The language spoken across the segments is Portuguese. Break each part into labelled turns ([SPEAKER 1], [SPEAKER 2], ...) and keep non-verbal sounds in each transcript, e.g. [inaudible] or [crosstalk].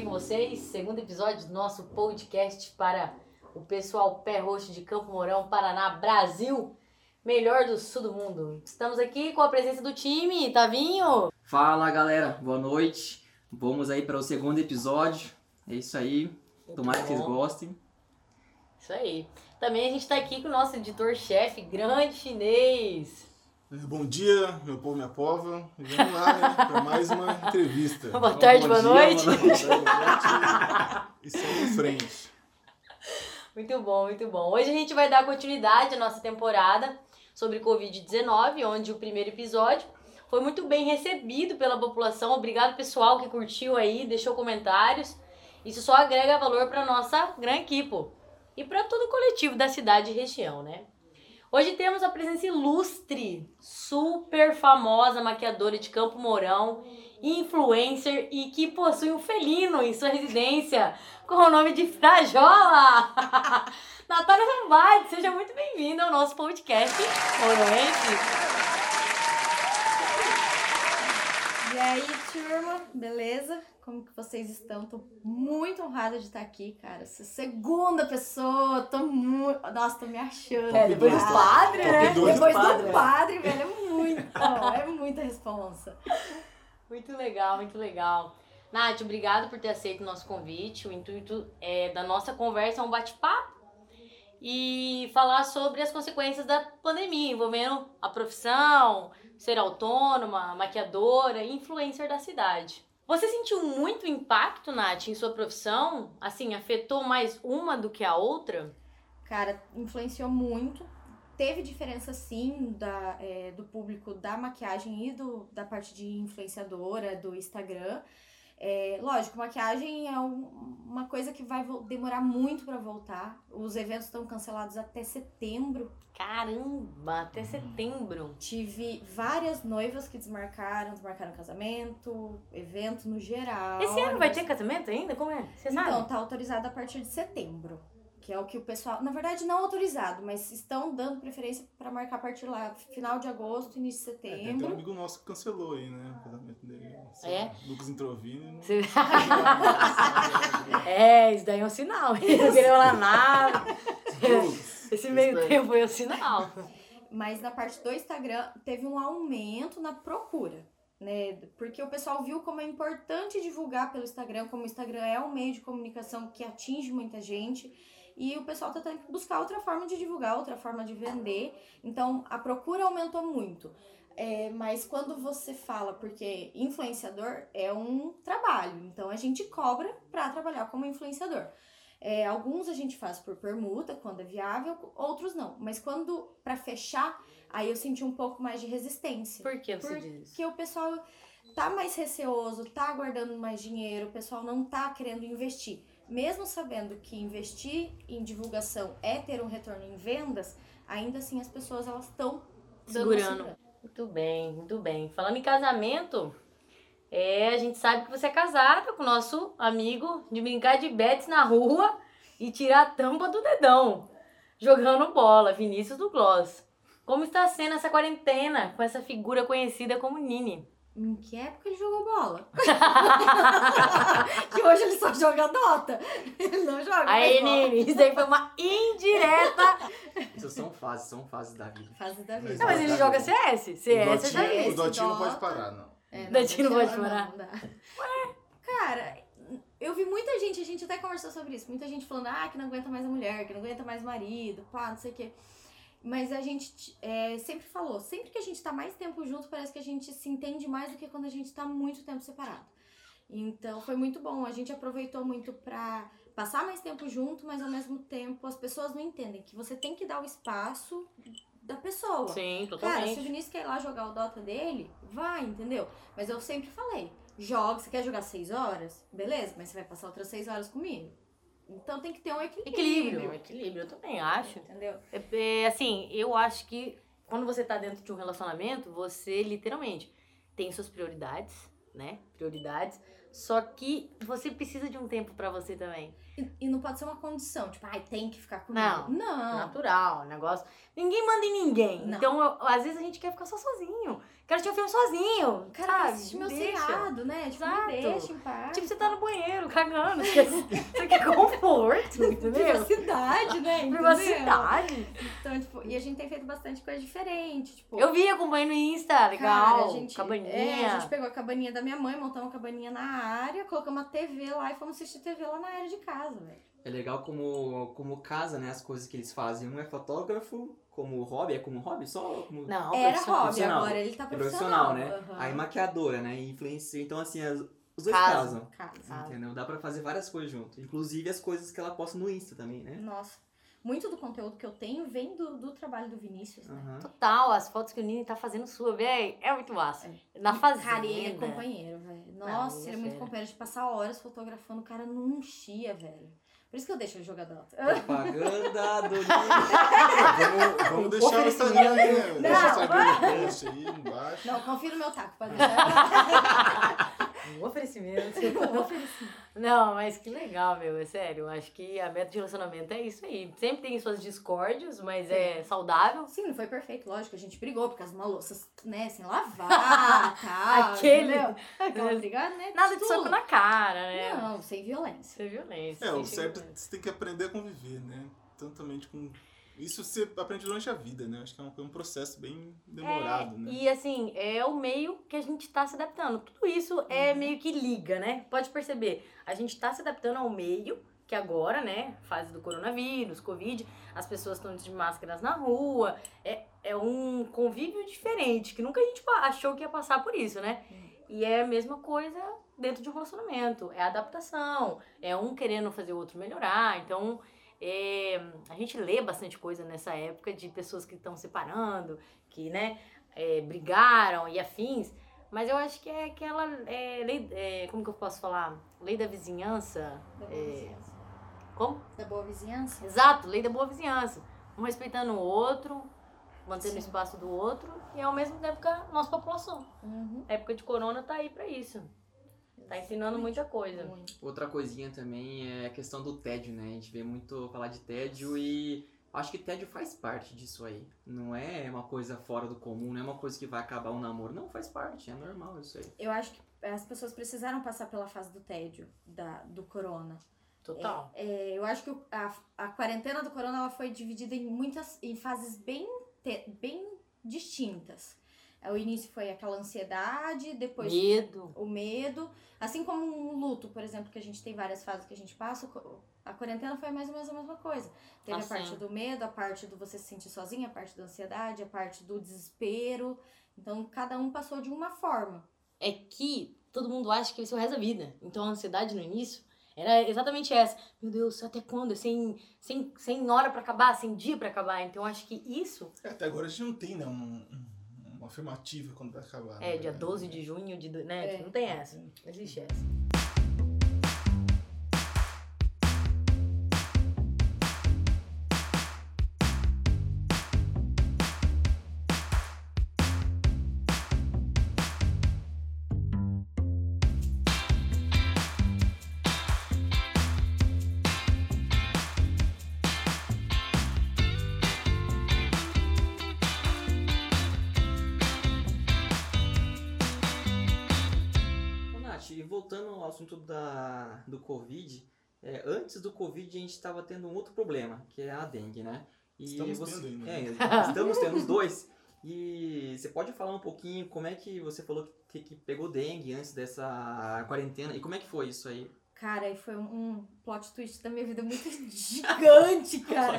[SPEAKER 1] bem com vocês? Segundo episódio do nosso podcast para o pessoal pé roxo de Campo Mourão, Paraná, Brasil, melhor do sul do mundo. Estamos aqui com a presença do time, Tavinho.
[SPEAKER 2] Fala galera, boa noite. Vamos aí para o segundo episódio. É isso aí. Tomara que vocês gostem.
[SPEAKER 1] Isso aí. Também a gente está aqui com o nosso editor-chefe, grande chinês.
[SPEAKER 3] Bom dia, meu povo, minha pova. Vamos lá, né, para mais uma entrevista. [laughs]
[SPEAKER 1] Boa tarde, boa,
[SPEAKER 2] dia,
[SPEAKER 1] noite.
[SPEAKER 2] boa noite.
[SPEAKER 3] Boa noite. E frente.
[SPEAKER 1] Muito bom, muito bom. Hoje a gente vai dar continuidade à nossa temporada sobre Covid-19, onde o primeiro episódio foi muito bem recebido pela população. Obrigado, pessoal, que curtiu aí, deixou comentários. Isso só agrega valor para nossa grande equipe e para todo o coletivo da cidade e região, né? Hoje temos a presença ilustre, super famosa maquiadora de Campo Mourão, influencer e que possui um felino em sua residência com o nome de Frajola. [laughs] Natália Zambade, seja muito bem-vinda ao nosso podcast Mouroense.
[SPEAKER 4] E aí, turma, beleza? Como que vocês estão? Tô muito honrada de estar aqui, cara. Essa segunda pessoa, tô muito. Nossa, tô me achando.
[SPEAKER 1] É, depois do padre, né?
[SPEAKER 4] Depois
[SPEAKER 1] padre.
[SPEAKER 4] do padre, velho, é muito. é muita responsa.
[SPEAKER 1] Muito legal, muito legal. Nath, obrigado por ter aceito o nosso convite. O intuito é, da nossa conversa é um bate-papo e falar sobre as consequências da pandemia, envolvendo a profissão, ser autônoma, maquiadora e influencer da cidade. Você sentiu muito impacto, Nath, em sua profissão? Assim, afetou mais uma do que a outra?
[SPEAKER 4] Cara, influenciou muito. Teve diferença sim da, é, do público da maquiagem e do, da parte de influenciadora, do Instagram. É, lógico, maquiagem é um- uma coisa que vai demorar muito pra voltar. Os eventos estão cancelados até setembro.
[SPEAKER 1] Caramba, até setembro.
[SPEAKER 4] Tive várias noivas que desmarcaram, desmarcaram casamento, evento no geral.
[SPEAKER 1] Esse ano vai ter casamento ainda? Como é? Você sabe?
[SPEAKER 4] Então, tá autorizado a partir de setembro. Que é o que o pessoal. Na verdade, não autorizado, mas estão dando preferência pra marcar a partir lá, final de agosto, início de
[SPEAKER 3] É, tem até um
[SPEAKER 4] setembro.
[SPEAKER 3] amigo nosso que cancelou aí, né? O casamento dele. Sei
[SPEAKER 1] É?
[SPEAKER 3] lá, Lucas Introvini. Não...
[SPEAKER 1] Você- [laughs] É, isso daí é um sinal. Ele não queria falar nada. Esse meio tempo foi um sinal.
[SPEAKER 4] Mas na parte do Instagram teve um aumento na procura. Né? Porque o pessoal viu como é importante divulgar pelo Instagram, como o Instagram é um meio de comunicação que atinge muita gente. E o pessoal tá tendo que buscar outra forma de divulgar, outra forma de vender. Então a procura aumentou muito. É, mas quando você fala, porque influenciador é um trabalho, então a gente cobra para trabalhar como influenciador. É, alguns a gente faz por permuta, quando é viável, outros não. Mas quando, para fechar, aí eu senti um pouco mais de resistência.
[SPEAKER 1] Por que você
[SPEAKER 4] Por-
[SPEAKER 1] diz isso?
[SPEAKER 4] Porque o pessoal tá mais receoso, tá guardando mais dinheiro, o pessoal não tá querendo investir. Mesmo sabendo que investir em divulgação é ter um retorno em vendas, ainda assim as pessoas elas estão
[SPEAKER 1] Segurando. Muito bem, muito bem. Falando em casamento, é, a gente sabe que você é casada com o nosso amigo de brincar de bets na rua e tirar a tampa do dedão, jogando bola, Vinícius do Gloss. Como está sendo essa quarentena com essa figura conhecida como Nini?
[SPEAKER 4] Em que época ele jogou bola? [laughs] que hoje ele só joga Dota. Ele não joga
[SPEAKER 1] Aí,
[SPEAKER 4] mais bola.
[SPEAKER 1] Nini, isso aí foi uma indireta.
[SPEAKER 2] Isso são fases, são fases da vida.
[SPEAKER 4] Fase da vida.
[SPEAKER 1] Não, mas ele joga CS. CS
[SPEAKER 3] Dotinho-
[SPEAKER 1] vi.
[SPEAKER 3] O Dotinho não pode parar, não.
[SPEAKER 4] É,
[SPEAKER 1] não
[SPEAKER 4] Datinho
[SPEAKER 1] pode parar.
[SPEAKER 4] Não, dá. Cara, eu vi muita gente, a gente até conversou sobre isso, muita gente falando, ah, que não aguenta mais a mulher, que não aguenta mais o marido, pá, não sei o quê. Mas a gente é, sempre falou, sempre que a gente tá mais tempo junto, parece que a gente se entende mais do que quando a gente tá muito tempo separado. Então foi muito bom, a gente aproveitou muito pra passar mais tempo junto, mas ao mesmo tempo as pessoas não entendem que você tem que dar o espaço da pessoa.
[SPEAKER 1] Sim,
[SPEAKER 4] Cara, se o
[SPEAKER 1] totalmente.
[SPEAKER 4] Vinícius quer ir lá jogar o Dota dele, vai, entendeu? Mas eu sempre falei, joga, você quer jogar seis horas? Beleza, mas você vai passar outras seis horas comigo. Então tem que ter um equilíbrio.
[SPEAKER 1] Equilíbrio, equilíbrio, eu também acho.
[SPEAKER 4] Entendeu?
[SPEAKER 1] É, é, assim, eu acho que quando você tá dentro de um relacionamento, você literalmente tem suas prioridades, né? Prioridades. Só que você precisa de um tempo pra você também.
[SPEAKER 4] E, e não pode ser uma condição, tipo, ai, tem que ficar comigo.
[SPEAKER 1] Não.
[SPEAKER 4] Não.
[SPEAKER 1] Natural, negócio. Ninguém manda em ninguém.
[SPEAKER 4] Não.
[SPEAKER 1] Então, eu- às vezes a gente quer ficar só sozinho. Quero assistir um filme sozinho.
[SPEAKER 4] Cara,
[SPEAKER 1] sabe?
[SPEAKER 4] assiste meu seriado, né? Tipo,
[SPEAKER 1] Exato.
[SPEAKER 4] me deixa em paz.
[SPEAKER 1] Tipo, você tá no banheiro, cagando. Você quer, [laughs] conforto, [laughs] entendeu?
[SPEAKER 4] Privacidade, né? [laughs] Entendeu?
[SPEAKER 1] Privacidade.
[SPEAKER 4] Então, tipo, e a gente tem feito bastante coisa diferente. Tipo,
[SPEAKER 1] Eu vi, acompanho no Insta, legal.
[SPEAKER 4] Cara, a gente,
[SPEAKER 1] Cabaninha.
[SPEAKER 4] É, a gente pegou a cabaninha da minha mãe, montamos uma cabaninha na área, colocamos uma TV lá e fomos assistir TV lá na área de casa, velho.
[SPEAKER 2] É legal como, como casa, né? As coisas que eles fazem. Um é fotógrafo, como hobby, é como hobby só? Como...
[SPEAKER 1] Não,
[SPEAKER 4] Era
[SPEAKER 1] profissional.
[SPEAKER 4] hobby,
[SPEAKER 2] profissional.
[SPEAKER 4] agora ele tá
[SPEAKER 2] É
[SPEAKER 4] profissional.
[SPEAKER 2] profissional, né?
[SPEAKER 4] Aham.
[SPEAKER 2] Aí maquiadora, né? E influencia. Então, assim, as- os dois
[SPEAKER 1] Casa.
[SPEAKER 2] casam.
[SPEAKER 4] Casa.
[SPEAKER 2] Entendeu? Dá pra fazer várias coisas junto. Inclusive as coisas que ela posta no Insta também, né?
[SPEAKER 4] Nossa. Muito do conteúdo que eu tenho vem do, do trabalho do Vinícius, né?
[SPEAKER 2] Aham.
[SPEAKER 1] Total, as fotos que o Nini tá fazendo sua, véi, é muito massa. Na fazenda.
[SPEAKER 4] Cara, ele é companheiro, velho. Nossa,
[SPEAKER 1] Não,
[SPEAKER 4] ele é
[SPEAKER 1] é
[SPEAKER 4] muito companheiro de passar horas fotografando, o cara não chia, velho. Por isso que eu deixo ele jogar Dota.
[SPEAKER 2] Propaganda do [laughs]
[SPEAKER 3] Vamos, vamos deixar o Instagram aí, né? Deixa o. Instagram no post aí embaixo.
[SPEAKER 4] Não, confia no meu taco [laughs] pra [laughs] deixar.
[SPEAKER 1] Um oferecimento. Não, mas que legal, meu, é sério. Eu acho que a meta de relacionamento é isso aí. Sempre tem suas discórdias, mas é saudável.
[SPEAKER 4] Sim, não foi perfeito, lógico. A gente brigou por causa de uma louças, né, sem lavar, [laughs] tal.
[SPEAKER 1] Aquele-
[SPEAKER 4] entendeu? Aquela [laughs] brigada, né?
[SPEAKER 1] Nada de soco na cara, né?
[SPEAKER 4] Não, sem violência.
[SPEAKER 1] É violência.
[SPEAKER 3] É, o
[SPEAKER 1] sem
[SPEAKER 3] certo é você tem que aprender a conviver, né? Tantamente com. Isso você aprende durante a vida, né? Acho que é um, é um processo bem demorado,
[SPEAKER 1] É,
[SPEAKER 3] né?
[SPEAKER 1] E assim, é o meio que a gente tá se adaptando. Tudo isso é
[SPEAKER 4] Uhum.
[SPEAKER 1] meio que liga, né? Pode perceber. A gente tá se adaptando ao meio, que agora, né? Fase do coronavírus, Covid, as pessoas estão de máscaras na rua. É, é um convívio diferente, que nunca a gente achou que ia passar por isso, né? E é a mesma coisa dentro de um relacionamento. É adaptação. É um querendo fazer o outro melhorar. Então, é, a gente lê bastante coisa nessa época de pessoas que estão separando, que, né, é, brigaram e afins. Mas eu acho que é aquela é, lei, é, como que eu posso falar? Lei da vizinhança.
[SPEAKER 4] Da boa
[SPEAKER 1] É.
[SPEAKER 4] vizinhança.
[SPEAKER 1] Como?
[SPEAKER 4] Da boa vizinhança?
[SPEAKER 1] Exato, lei da boa vizinhança. Um respeitando o outro, mantendo o
[SPEAKER 4] Sim.
[SPEAKER 1] espaço do outro e ao mesmo tempo com a nossa população.
[SPEAKER 4] Uhum.
[SPEAKER 1] A época de corona tá aí pra isso. Tá ensinando muita coisa.
[SPEAKER 4] Muito.
[SPEAKER 2] Outra coisinha também é a questão do tédio, né? A gente vê muito falar de tédio e acho que tédio faz parte disso aí. Não é uma coisa fora do comum, não é uma coisa que vai acabar um namoro. Não, faz parte, é normal isso aí.
[SPEAKER 4] Eu acho que as pessoas precisaram passar pela fase do tédio, da, do corona.
[SPEAKER 1] Total.
[SPEAKER 4] É, eu acho que o- a, a quarentena do corona ela foi dividida em muitas em fases bem, te- bem distintas. É, O início foi aquela ansiedade, depois
[SPEAKER 1] Medo.
[SPEAKER 4] o medo, assim como um luto, por exemplo, que a gente tem várias fases que a gente passa, a quarentena foi mais ou menos a mesma coisa. Teve
[SPEAKER 1] Ah,
[SPEAKER 4] a parte
[SPEAKER 1] sim.
[SPEAKER 4] do medo, a parte do você se sentir sozinha, a parte da ansiedade, a parte do desespero. Então, cada um passou de uma forma.
[SPEAKER 1] É que todo mundo acha que esse é o resto da vida. Então a ansiedade no início era exatamente essa. Meu Deus, até quando? Sem, sem, sem hora pra acabar, sem dia pra acabar. Então acho que isso
[SPEAKER 3] É, Até agora a gente não tem, né? Um, um- afirmativa quando vai acabar.
[SPEAKER 1] é
[SPEAKER 3] né?
[SPEAKER 1] dia 12 de junho, de, né?
[SPEAKER 4] É.
[SPEAKER 1] Não tem essa. Não existe essa.
[SPEAKER 2] Nath, e voltando ao assunto da, do Covid, é, antes do Covid a gente estava tendo um outro problema, que é a dengue, né? E
[SPEAKER 3] Estamos
[SPEAKER 2] você-
[SPEAKER 3] tendo ainda,
[SPEAKER 2] É,
[SPEAKER 3] né? [laughs]
[SPEAKER 2] estamos tendo os dois. E você pode falar um pouquinho como é que você falou que, que pegou dengue antes dessa quarentena e como é que foi isso aí?
[SPEAKER 4] Cara, e foi um, plot twist da minha vida muito [laughs] gigante, cara.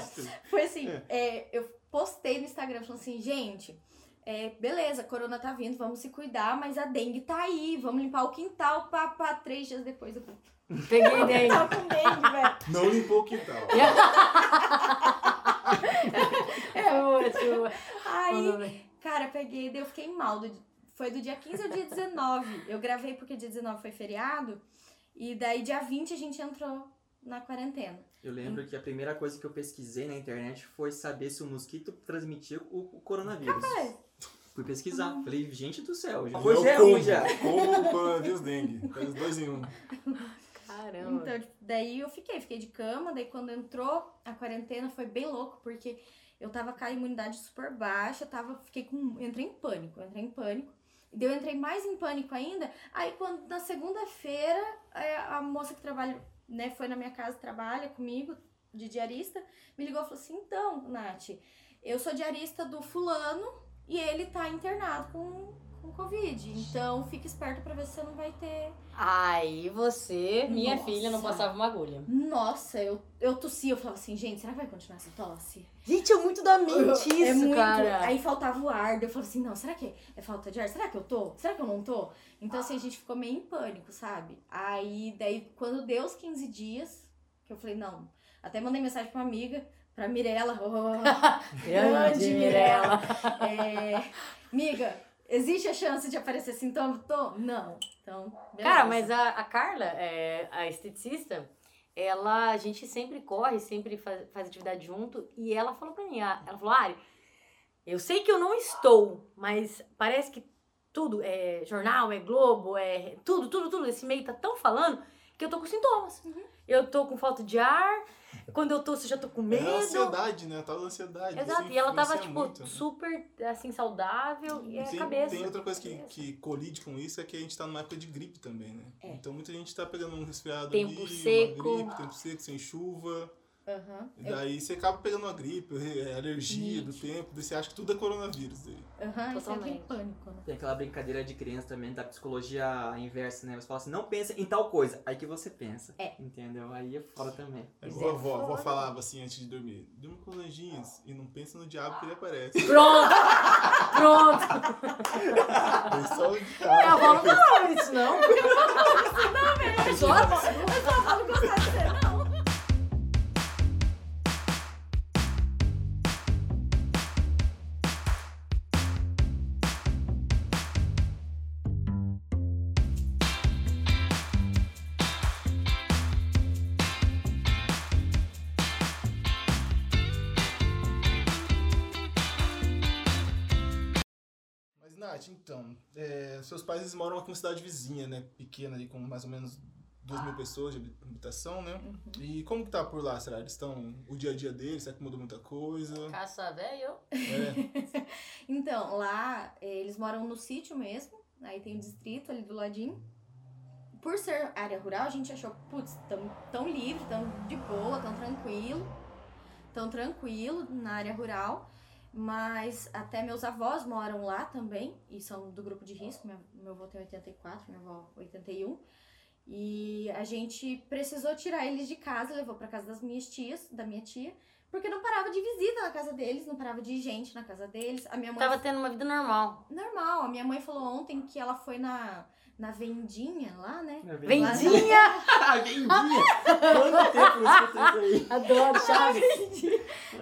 [SPEAKER 4] Foi assim, é, eu postei no Instagram falando assim, gente, é, beleza, corona tá vindo, vamos se cuidar, mas a dengue tá aí, vamos limpar o quintal pra, pra três dias depois eu
[SPEAKER 1] Peguei [laughs] dengue.
[SPEAKER 4] com dengue, velho.
[SPEAKER 3] Não limpou o quintal. [laughs]
[SPEAKER 1] É ótimo.
[SPEAKER 4] Aí, cara, peguei, daí eu fiquei mal. do- foi do dia 15 ao dia 19. Eu gravei porque dia 19 foi feriado. E daí, dia 20, a gente entrou na quarentena.
[SPEAKER 2] Eu lembro que a primeira coisa que eu pesquisei na internet foi saber se o mosquito transmitia o, o coronavírus. Fui pesquisar. Falei, gente do céu, já,
[SPEAKER 3] É
[SPEAKER 2] hoje
[SPEAKER 3] o
[SPEAKER 2] é ruim já.
[SPEAKER 3] Combo coronavírus dengue. Faz os dois em um.
[SPEAKER 1] Caramba.
[SPEAKER 4] Então, tipo, daí eu fiquei, fiquei de cama. Daí, quando entrou a quarentena, foi bem louco, porque eu tava com a imunidade super baixa. Tava, fiquei com. Entrei em pânico, entrei em pânico. Daí eu entrei mais em pânico ainda. Aí quando na segunda-feira é, a moça que trabalha, né, foi na minha casa, trabalha comigo, de diarista, me ligou e falou assim: então, Nath, eu sou diarista do fulano e ele tá internado com, com Covid. Então fique esperto pra ver se você não vai ter.
[SPEAKER 1] Aí você, minha
[SPEAKER 4] Nossa.
[SPEAKER 1] filha, não passava uma agulha.
[SPEAKER 4] Nossa, eu, eu tossia, eu falava assim, gente, será que vai continuar essa tosse?
[SPEAKER 1] Gente, é muito da mente isso,
[SPEAKER 4] é muito.
[SPEAKER 1] cara.
[SPEAKER 4] Aí faltava o ar, daí eu falava assim, não, será que é falta de ar? Será que eu tô? Será que eu não tô? Então, assim, a gente ficou meio em pânico, sabe? Aí, daí, quando deu os 15 dias, que eu falei, não. Até mandei mensagem pra uma amiga, pra Mirella. Oh, [laughs]
[SPEAKER 1] Grande Mirella. [laughs]
[SPEAKER 4] é, miga, existe a chance de aparecer sintoma? Tô? Não. Então, beleza.
[SPEAKER 1] Cara, mas a, a Carla, é, a esteticista, ela, a gente sempre corre, sempre faz, faz atividade junto, e ela falou pra mim, ela falou, Ari, eu sei que eu não estou, mas parece que tudo, é jornal, é Globo, é tudo, tudo, tudo, esse meio tá tão falando que eu tô com sintomas.
[SPEAKER 4] Uhum.
[SPEAKER 1] Eu tô com falta de ar, quando eu tô, eu já tô com
[SPEAKER 3] É
[SPEAKER 1] medo.
[SPEAKER 3] a ansiedade, né? A tal da ansiedade.
[SPEAKER 1] Exato,
[SPEAKER 3] isso
[SPEAKER 1] e ela tava, tipo,
[SPEAKER 3] muito, né?
[SPEAKER 1] super, assim, saudável, e a
[SPEAKER 3] Tem,
[SPEAKER 1] cabeça.
[SPEAKER 3] tem outra coisa que, que colide com isso é que a gente tá numa época de gripe também, né?
[SPEAKER 4] É.
[SPEAKER 3] Então muita gente tá pegando um resfriado
[SPEAKER 1] Tempo
[SPEAKER 3] ali,
[SPEAKER 1] seco.
[SPEAKER 3] uma gripe, tempo seco, sem chuva.
[SPEAKER 4] Aham.
[SPEAKER 3] E daí você acaba pegando uma gripe, é, alergia do tempo, daí você acha que tudo é coronavírus. Daí.
[SPEAKER 4] É aquele
[SPEAKER 1] Totalmente.
[SPEAKER 4] pânico, né?
[SPEAKER 2] Tem aquela brincadeira de criança também, da psicologia inversa, né? Você fala assim, não pensa em tal coisa. Aí que você pensa.
[SPEAKER 4] É.
[SPEAKER 2] Entendeu? Aí é foda também.
[SPEAKER 3] É
[SPEAKER 4] Isso
[SPEAKER 3] igual a
[SPEAKER 4] é
[SPEAKER 3] avó, a avó
[SPEAKER 4] foda.
[SPEAKER 3] falava assim antes de dormir: durma com os anjinhos e não pensa no diabo que ele aparece. [laughs]
[SPEAKER 1] Pronto! Pronto!
[SPEAKER 3] É só o
[SPEAKER 1] Minha avó não falava isso, não.
[SPEAKER 4] Só a avó não gostar de
[SPEAKER 3] seus pais moram aqui em uma cidade vizinha, né? Pequena ali, com mais ou menos duas mil pessoas de habitação, né? E como que tá por lá, será? Eles estão. O dia a dia deles, será que mudou muita coisa?
[SPEAKER 1] Caça velho.
[SPEAKER 3] É. [laughs]
[SPEAKER 4] Então, lá eh, eles moram no sítio mesmo, aí tem o distrito ali do ladinho. Por ser área rural, a gente achou, putz, tão, tão livre, tão de boa, tão tranquilo, tão tranquilo na área rural. Mas até meus avós moram lá também, e são do grupo de risco. Meu, meu avô tem 84, minha avó 81. E a gente precisou tirar eles de casa, levou pra casa das minhas tias, da minha tia, porque não parava de visita na casa deles, não parava de gente na casa deles. A minha mãe
[SPEAKER 1] Tava tendo uma vida normal.
[SPEAKER 4] normal. A minha mãe falou ontem que ela foi na, na vendinha lá, né?
[SPEAKER 1] Vendinha!
[SPEAKER 2] Ah, [laughs] vendinha! Quanto tempo escutei isso aí?
[SPEAKER 1] Adoro, [laughs] Chaves.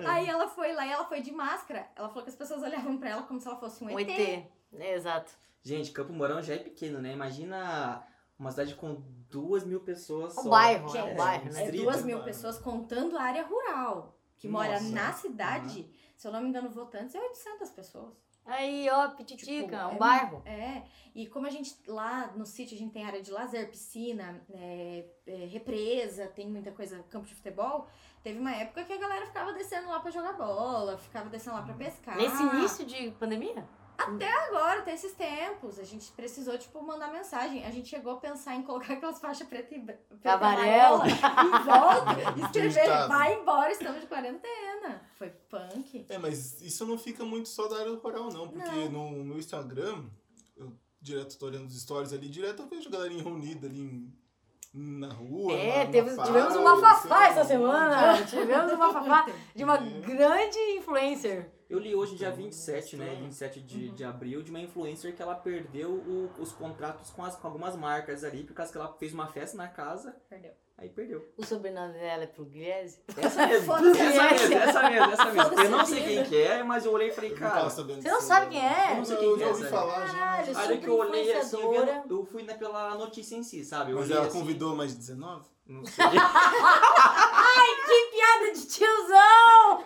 [SPEAKER 4] Aí ela foi lá e ela foi de máscara. Ela falou que as pessoas olhavam pra ela como se ela fosse um,
[SPEAKER 1] Um
[SPEAKER 4] ET.
[SPEAKER 1] ET. É, exato.
[SPEAKER 2] Gente, Campo Mourão já é pequeno, né? Imagina uma cidade com duas mil pessoas
[SPEAKER 1] Um
[SPEAKER 2] só.
[SPEAKER 1] bairro,
[SPEAKER 4] Gente,
[SPEAKER 1] é um bairro,
[SPEAKER 4] É
[SPEAKER 1] né?
[SPEAKER 2] Distrito,
[SPEAKER 4] duas mil
[SPEAKER 3] mano.
[SPEAKER 4] pessoas contando a área rural. Que mora
[SPEAKER 3] Nossa.
[SPEAKER 4] na cidade. Se eu não me engano, votantes é 800 pessoas.
[SPEAKER 1] Aí, ó, Pititica,
[SPEAKER 4] Tipo,
[SPEAKER 1] um
[SPEAKER 4] é
[SPEAKER 1] bairro.
[SPEAKER 4] É, e como a gente lá no sítio a gente tem área de lazer, piscina, é, é, represa, tem muita coisa, campo de futebol, teve uma época que a galera ficava descendo lá pra jogar bola, ficava descendo lá pra pescar.
[SPEAKER 1] Nesse início de pandemia?
[SPEAKER 4] Agora, até esses tempos, a gente precisou, tipo, mandar mensagem. A gente chegou a pensar em colocar aquelas faixas preta e branca. preta
[SPEAKER 1] Amarela.
[SPEAKER 4] Em volta, [laughs] escrever, vai embora, estamos de quarentena. Foi punk.
[SPEAKER 3] É, mas isso não fica muito só da área rural, não. Porque no, no Instagram, eu direto tô olhando os stories ali, direto eu vejo a galerinha reunida ali em- na rua.
[SPEAKER 1] É,
[SPEAKER 3] na-
[SPEAKER 1] teve-
[SPEAKER 3] na
[SPEAKER 1] tivemos uma fafá
[SPEAKER 3] lá,
[SPEAKER 1] essa semana. [laughs] Tivemos uma fafá de uma
[SPEAKER 3] É.
[SPEAKER 1] grande influencer.
[SPEAKER 2] Eu li hoje, dia 27, né?
[SPEAKER 3] Estranho.
[SPEAKER 2] 27 de,
[SPEAKER 1] Uhum.
[SPEAKER 2] de abril, de uma influencer que ela perdeu o- os contratos com, as, com algumas marcas ali, por causa que ela fez uma festa na casa,
[SPEAKER 4] Perdeu.
[SPEAKER 2] aí perdeu.
[SPEAKER 1] O sobrenome dela é Pugliese.
[SPEAKER 2] Essa mesmo, [laughs] essa mesmo, essa mesmo, essa mesmo. Eu não sei quem que é, mas eu olhei e falei,
[SPEAKER 3] Eu
[SPEAKER 2] cara...
[SPEAKER 1] Você não sabe
[SPEAKER 3] né?
[SPEAKER 1] quem é?
[SPEAKER 2] Eu não sei quem
[SPEAKER 3] eu
[SPEAKER 2] que
[SPEAKER 3] já
[SPEAKER 2] é
[SPEAKER 3] ouvi
[SPEAKER 2] essa
[SPEAKER 3] falar já.
[SPEAKER 1] Caralho,
[SPEAKER 3] mas-
[SPEAKER 2] A hora que eu olhei assim, eu, eu fui na, pela notícia em si, sabe? Eu
[SPEAKER 3] Mas ela
[SPEAKER 2] assim,
[SPEAKER 3] convidou mais de 19?
[SPEAKER 2] Não sei. [laughs]
[SPEAKER 1] Que piada de tiozão!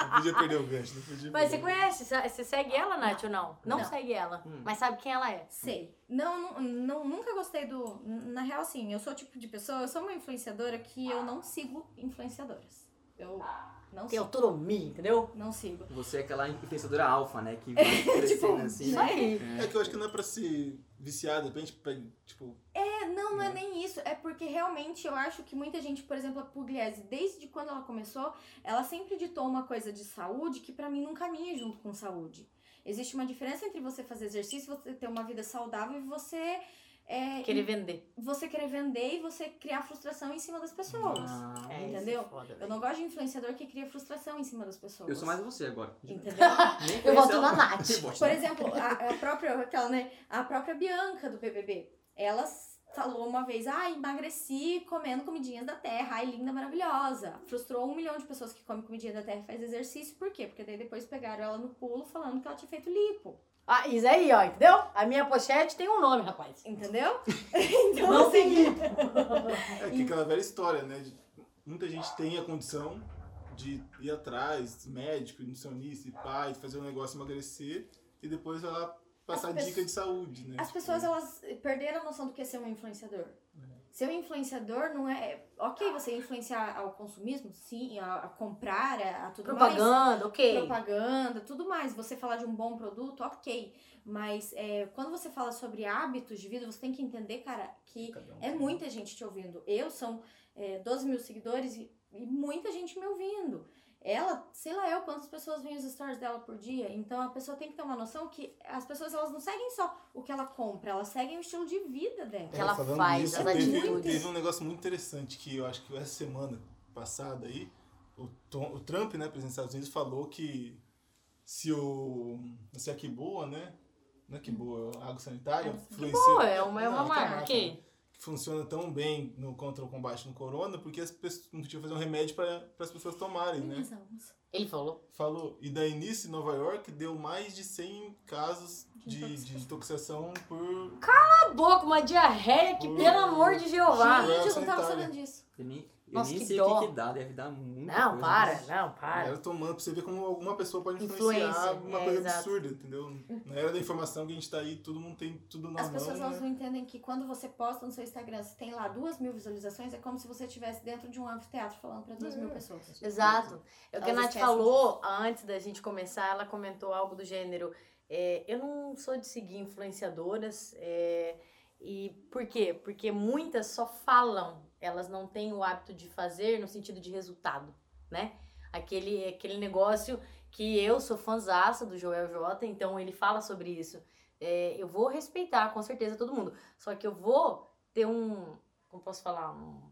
[SPEAKER 3] Não podia perder o gancho, não podia
[SPEAKER 1] Mas você
[SPEAKER 3] perder.
[SPEAKER 1] conhece? Você segue ela, Nath, ou não? Não,
[SPEAKER 4] Não.
[SPEAKER 1] segue ela,
[SPEAKER 2] Hum.
[SPEAKER 1] mas sabe quem ela é.
[SPEAKER 4] Sei. Não, não, não- nunca gostei do. Na real, assim, eu sou o tipo de pessoa, eu sou uma influenciadora que eu não sigo influenciadoras. Eu Não
[SPEAKER 1] Tem
[SPEAKER 4] sigo.
[SPEAKER 1] autonomia, entendeu?
[SPEAKER 4] Não sigo.
[SPEAKER 2] Você é aquela influenciadora alfa, né? Que [laughs] vai crescendo
[SPEAKER 4] Tipo,
[SPEAKER 2] assim.
[SPEAKER 1] Isso aí.
[SPEAKER 3] É que eu acho que não é pra se viciar, de repente, pra, tipo,
[SPEAKER 4] É, não, não é
[SPEAKER 3] Né?
[SPEAKER 4] nem isso. É porque realmente eu acho que muita gente, por exemplo, a Pugliese, desde quando ela começou, ela sempre ditou uma coisa de saúde que pra mim não caminha junto com saúde. Existe uma diferença entre você fazer exercício, você ter uma vida saudável e você é,
[SPEAKER 1] Querer vender.
[SPEAKER 4] você querer vender e você criar frustração em cima das pessoas.
[SPEAKER 2] Ah,
[SPEAKER 1] É,
[SPEAKER 4] Entendeu?
[SPEAKER 1] é foda,
[SPEAKER 4] Eu não gosto de influenciador que cria frustração em cima das pessoas.
[SPEAKER 2] eu sou mais você agora.
[SPEAKER 4] Entendeu? [laughs]
[SPEAKER 1] Eu
[SPEAKER 2] ela,
[SPEAKER 1] na Nath.
[SPEAKER 4] Por exemplo, a, a própria aquela, né, a própria Bianca do BBB, ela falou uma vez, ah, emagreci comendo comidinhas da terra, ai, linda, maravilhosa. Frustrou um milhão de pessoas que comem comidinha da terra e faz exercício, por quê? Porque daí depois pegaram ela no pulo falando que ela tinha feito lipo,
[SPEAKER 1] Ah, isso aí, ó, entendeu? A minha pochete tem um nome, rapaz.
[SPEAKER 4] entendeu? [laughs] então,
[SPEAKER 1] Não
[SPEAKER 4] assim,
[SPEAKER 1] segui. [laughs]
[SPEAKER 3] É que aquela velha história, né? de- muita gente tem a condição de ir atrás, médico, nutricionista e pai, fazer um negócio emagrecer e depois lá passar
[SPEAKER 4] As
[SPEAKER 3] dica de saúde, né?
[SPEAKER 4] As pessoas, elas perderam a noção do que é ser um influenciador. Ser um influenciador não é... Ok, você influenciar ao consumismo, sim, a, a comprar, a, a tudo mais.
[SPEAKER 1] Propaganda, ok.
[SPEAKER 4] propaganda, tudo mais. Você falar de um bom produto, ok. Mas é, quando você fala sobre hábitos de vida, você tem que entender, cara, que
[SPEAKER 3] um
[SPEAKER 4] é muita gente te ouvindo. Eu são é, 12 mil seguidores e, e muita gente me ouvindo. Ela, sei lá eu quantas pessoas veem os stories dela por dia. Então a pessoa tem que ter uma noção que as pessoas elas não seguem só o que ela compra, elas seguem o estilo de vida dela.
[SPEAKER 1] que ela
[SPEAKER 3] falando
[SPEAKER 1] faz,
[SPEAKER 3] nisso,
[SPEAKER 1] as
[SPEAKER 3] teve, teve um negócio muito interessante que eu acho que essa semana passada aí, o, Tom- o Trump, né, presidente dos Estados Unidos, falou que se o. Se a Kiboa, né? Não é Kiboa, é água sanitária.
[SPEAKER 1] Que boa, é uma, é uma
[SPEAKER 3] Não, outra
[SPEAKER 1] marca.
[SPEAKER 3] Funciona tão bem no, contra o combate no corona, porque as pessoas não podiam fazer um remédio para as pessoas tomarem, né?
[SPEAKER 1] Ele falou.
[SPEAKER 3] Falou. E daí nisso, em Nova York, deu mais de 100 casos
[SPEAKER 4] De
[SPEAKER 3] de, intoxicação por.
[SPEAKER 1] Cala a boca, uma diarreia que, pelo amor de Jeová.
[SPEAKER 3] Gente,
[SPEAKER 4] eu não tava sabendo disso.
[SPEAKER 2] Nem, eu
[SPEAKER 1] Nossa,
[SPEAKER 2] nem
[SPEAKER 1] que
[SPEAKER 2] sei
[SPEAKER 1] dó.
[SPEAKER 2] o que, que dá, deve dar muita
[SPEAKER 1] Não,
[SPEAKER 2] coisa.
[SPEAKER 1] para,
[SPEAKER 2] mas-
[SPEAKER 1] não, para.
[SPEAKER 3] Era tomando pra você ver como alguma pessoa pode influenciar
[SPEAKER 1] Influência,
[SPEAKER 3] uma
[SPEAKER 1] é,
[SPEAKER 3] coisa
[SPEAKER 1] exato.
[SPEAKER 3] absurda, entendeu? Na era da informação que a gente tá aí, todo mundo tem tudo na
[SPEAKER 4] As
[SPEAKER 3] mão.
[SPEAKER 4] pessoas elas
[SPEAKER 3] né?
[SPEAKER 4] não entendem que quando você posta no seu Instagram, se tem lá duas mil visualizações, é como se você estivesse dentro de um anfiteatro falando pra duas mil pessoas.
[SPEAKER 1] Exato. É o que a Nath falou antes da gente começar, ela comentou algo do gênero. é, eu não sou de seguir influenciadoras. é, e por quê? Porque muitas só falam, elas não têm o hábito de fazer no sentido de resultado, né? Aquele, aquele negócio que eu sou fãzaça do Joel J, então ele fala sobre isso. É, eu vou respeitar, com certeza, todo mundo. Só que eu vou ter um. Como posso falar? Um,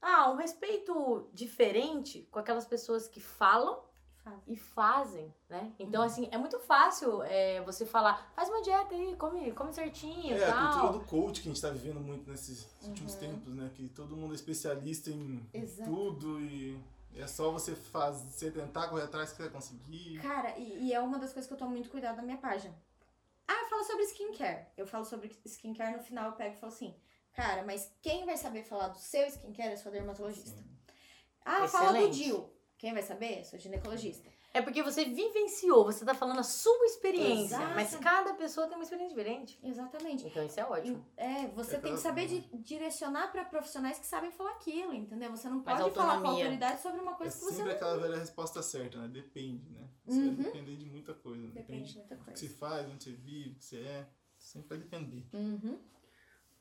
[SPEAKER 1] ah, um respeito diferente com aquelas pessoas que falam
[SPEAKER 4] Fala.
[SPEAKER 1] e fazem, né? Então,
[SPEAKER 3] Uhum.
[SPEAKER 1] assim, é muito fácil é, você falar, faz uma dieta aí, come, come certinho
[SPEAKER 3] É, a
[SPEAKER 1] tal.
[SPEAKER 3] cultura do coach que a gente tá vivendo muito nesses últimos
[SPEAKER 4] Uhum.
[SPEAKER 3] tempos, né? Que todo mundo é especialista em
[SPEAKER 4] Exato.
[SPEAKER 3] tudo e é só você fazer, você tentar correr atrás que você vai conseguir.
[SPEAKER 4] Cara, e, e é uma das coisas que eu tomo muito cuidado na minha página. Ah, eu falo sobre skincare. Eu falo sobre skincare no final, eu pego e falo assim, cara, mas quem vai saber falar do seu skincare é sua dermatologista. Ah, fala do
[SPEAKER 1] Excelente.
[SPEAKER 4] Quem vai saber? Sou ginecologista.
[SPEAKER 1] É porque você vivenciou, você tá falando a sua experiência,
[SPEAKER 4] Exato.
[SPEAKER 1] mas cada pessoa tem uma experiência diferente.
[SPEAKER 4] Exatamente.
[SPEAKER 1] Então, isso é ótimo.
[SPEAKER 4] É, você
[SPEAKER 3] É
[SPEAKER 4] tem que saber di- direcionar pra profissionais que sabem falar aquilo, entendeu? Você não pode falar com autoridade sobre uma
[SPEAKER 3] É
[SPEAKER 4] coisa que você
[SPEAKER 3] sempre
[SPEAKER 4] não
[SPEAKER 3] aquela velha resposta certa, né? Depende, né? Você
[SPEAKER 4] Uhum.
[SPEAKER 3] vai depender de muita coisa.
[SPEAKER 4] depende
[SPEAKER 3] Depende
[SPEAKER 4] de muita
[SPEAKER 3] do que
[SPEAKER 4] coisa.
[SPEAKER 3] você faz, onde você vive, o que você é. Sempre vai depender.
[SPEAKER 4] Uhum.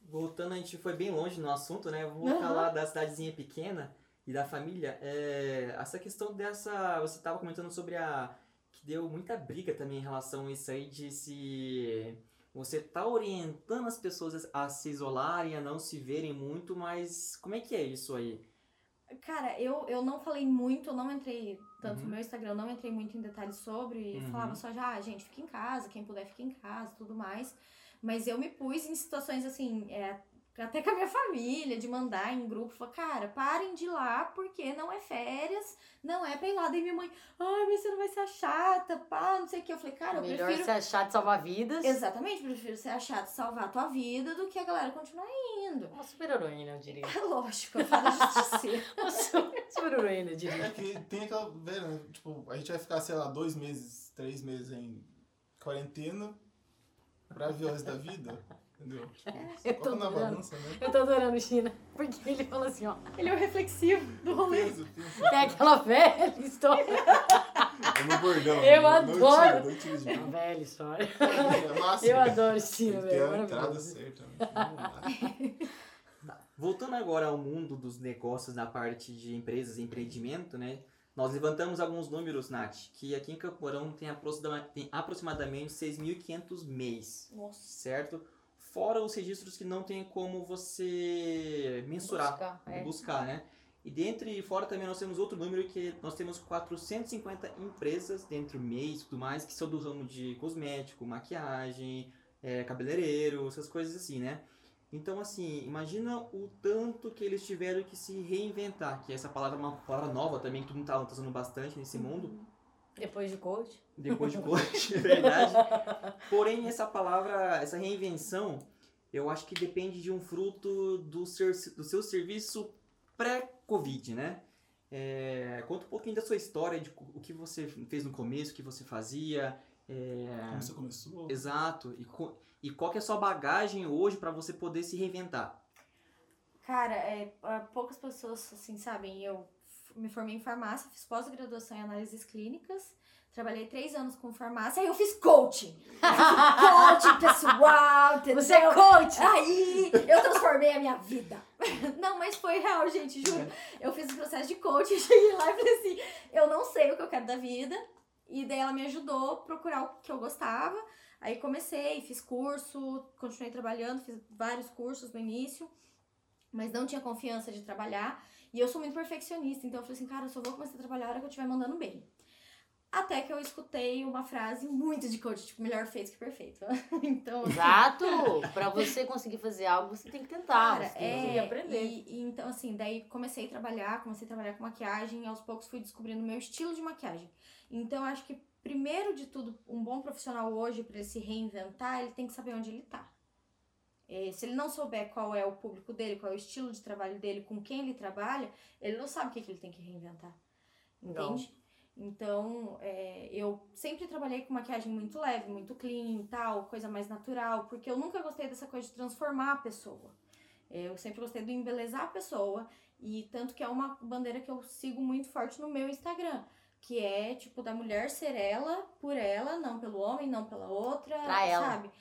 [SPEAKER 2] Voltando, a gente foi bem longe no assunto, né? Vamos
[SPEAKER 4] Aham.
[SPEAKER 2] falar da cidadezinha pequena e da família. É, essa questão dessa. Você estava comentando sobre a. que deu muita briga também em relação a isso aí de se. Você tá orientando as pessoas a se isolarem, a não se verem muito, mas como é que é isso aí?
[SPEAKER 4] Cara, eu, eu não falei muito, eu não entrei, tanto
[SPEAKER 2] Uhum.
[SPEAKER 4] no meu Instagram, eu não entrei muito em detalhes sobre,
[SPEAKER 2] Uhum.
[SPEAKER 4] falava só já, ah, gente, fica em casa, quem puder fica em casa, tudo mais. Mas eu me pus em situações assim, é, até com a minha família, de mandar em grupo, falar, cara, parem de ir lá, porque não é férias, não é pra ir lá. Daí minha mãe, ai, mas você não vai ser a chata, pá, não sei o que. Eu falei, cara, eu
[SPEAKER 1] Melhor
[SPEAKER 4] prefiro.
[SPEAKER 1] se achar de salvar vidas.
[SPEAKER 4] Exatamente, prefiro ser a chata e salvar a tua vida do que a galera continuar indo.
[SPEAKER 1] Uma super heroína, eu diria.
[SPEAKER 4] É [laughs] lógico, eu falo justiceira. [laughs]
[SPEAKER 1] Uma super heroína, eu diria.
[SPEAKER 3] É que tem aquela velha, né? Tipo, a gente vai ficar, sei lá, dois meses, três meses em quarentena pra ver o resto da vida. Entendeu?
[SPEAKER 1] Eu tô
[SPEAKER 3] Coloca na
[SPEAKER 1] adorando.
[SPEAKER 3] balança, né?
[SPEAKER 1] Eu tô adorando o China, porque ele fala assim, ó.
[SPEAKER 4] Ele é o reflexivo do rolê.
[SPEAKER 3] Pensa, pensa.
[SPEAKER 1] É aquela velha história.
[SPEAKER 3] É no bordão.
[SPEAKER 1] Eu
[SPEAKER 3] não,
[SPEAKER 1] adoro.
[SPEAKER 3] Não tira, não tira de
[SPEAKER 1] É uma velha história.
[SPEAKER 3] É massa.
[SPEAKER 1] Eu
[SPEAKER 3] né?
[SPEAKER 1] adoro China,
[SPEAKER 3] Tem
[SPEAKER 1] velho.
[SPEAKER 3] a entrada certa. né? [laughs] Lá.
[SPEAKER 2] Voltando agora ao mundo dos negócios na parte de empresas e empreendimento, né? Nós levantamos alguns números, Nath, que aqui em Campo Mourão tem, aproxima- tem aproximadamente 6.500 MEIs,
[SPEAKER 4] Nossa.
[SPEAKER 2] certo? Fora os registros que não tem como você mensurar,
[SPEAKER 1] Buscar, é.
[SPEAKER 2] buscar, né? E dentre fora também nós temos outro número que nós temos 450 empresas dentro MEIs e tudo mais que são do ramo de cosmético, maquiagem, é, cabeleireiro, essas coisas assim, né? Então, assim, imagina o tanto que eles tiveram que se reinventar, que essa palavra é uma palavra nova também, que todo mundo tá usando bastante nesse mundo,
[SPEAKER 1] Depois de coach.
[SPEAKER 2] depois de [laughs] coach, é verdade. Porém, essa palavra, essa reinvenção, eu acho que depende de um fruto do seu, do seu serviço pré-Covid, né? É, conta um pouquinho da sua história, de o que você fez no começo, o que você fazia. é,
[SPEAKER 3] Como você começou?
[SPEAKER 2] exato. E, co- e qual que é a sua bagagem hoje para você poder se reinventar?
[SPEAKER 4] Cara, é, ah, poucas pessoas, assim, sabem, eu me formei em farmácia, fiz pós-graduação em análises clínicas, trabalhei três anos com farmácia, aí eu fiz coaching. coaching pessoal, [laughs] entendeu?
[SPEAKER 1] Você é coach!
[SPEAKER 4] Aí eu transformei a minha vida. [laughs] Não, mas foi real, gente, juro. Eu fiz o processo de coaching, [laughs] cheguei lá e falei assim, eu não sei o que eu quero da vida. E daí ela me ajudou a procurar o que eu gostava. Aí comecei, fiz curso, continuei trabalhando, fiz vários cursos no início, mas não tinha confiança de trabalhar. E eu sou muito perfeccionista, então eu falei assim, cara, eu só vou começar a trabalhar a hora que eu estiver mandando bem. Até que eu escutei uma frase muito de coach, tipo, melhor feito que perfeito. [laughs] então, assim,
[SPEAKER 1] Exato! [laughs] Pra você conseguir fazer algo, você tem que tentar.
[SPEAKER 4] Cara,
[SPEAKER 1] você tem que
[SPEAKER 4] é,
[SPEAKER 1] aprender.
[SPEAKER 4] E, e então, assim, daí comecei a trabalhar, comecei a trabalhar com maquiagem e aos poucos fui descobrindo o meu estilo de maquiagem. Então, acho que, primeiro de tudo, um bom profissional hoje, para ele se reinventar, ele tem que saber onde ele tá. É, se ele não souber qual é o público dele, qual é o estilo de trabalho dele, com quem ele trabalha, ele não sabe o que, que ele tem que reinventar.
[SPEAKER 1] Não.
[SPEAKER 4] Entende? Então, é, eu sempre trabalhei com maquiagem muito leve, muito clean e tal, coisa mais natural, porque eu nunca gostei dessa coisa de transformar a pessoa. É, Eu sempre gostei do embelezar a pessoa, e tanto que é uma bandeira que eu sigo muito forte no meu Instagram, que é, tipo, da mulher ser ela por ela, não pelo homem, não pela outra,
[SPEAKER 1] Pra ela.
[SPEAKER 4] sabe? Em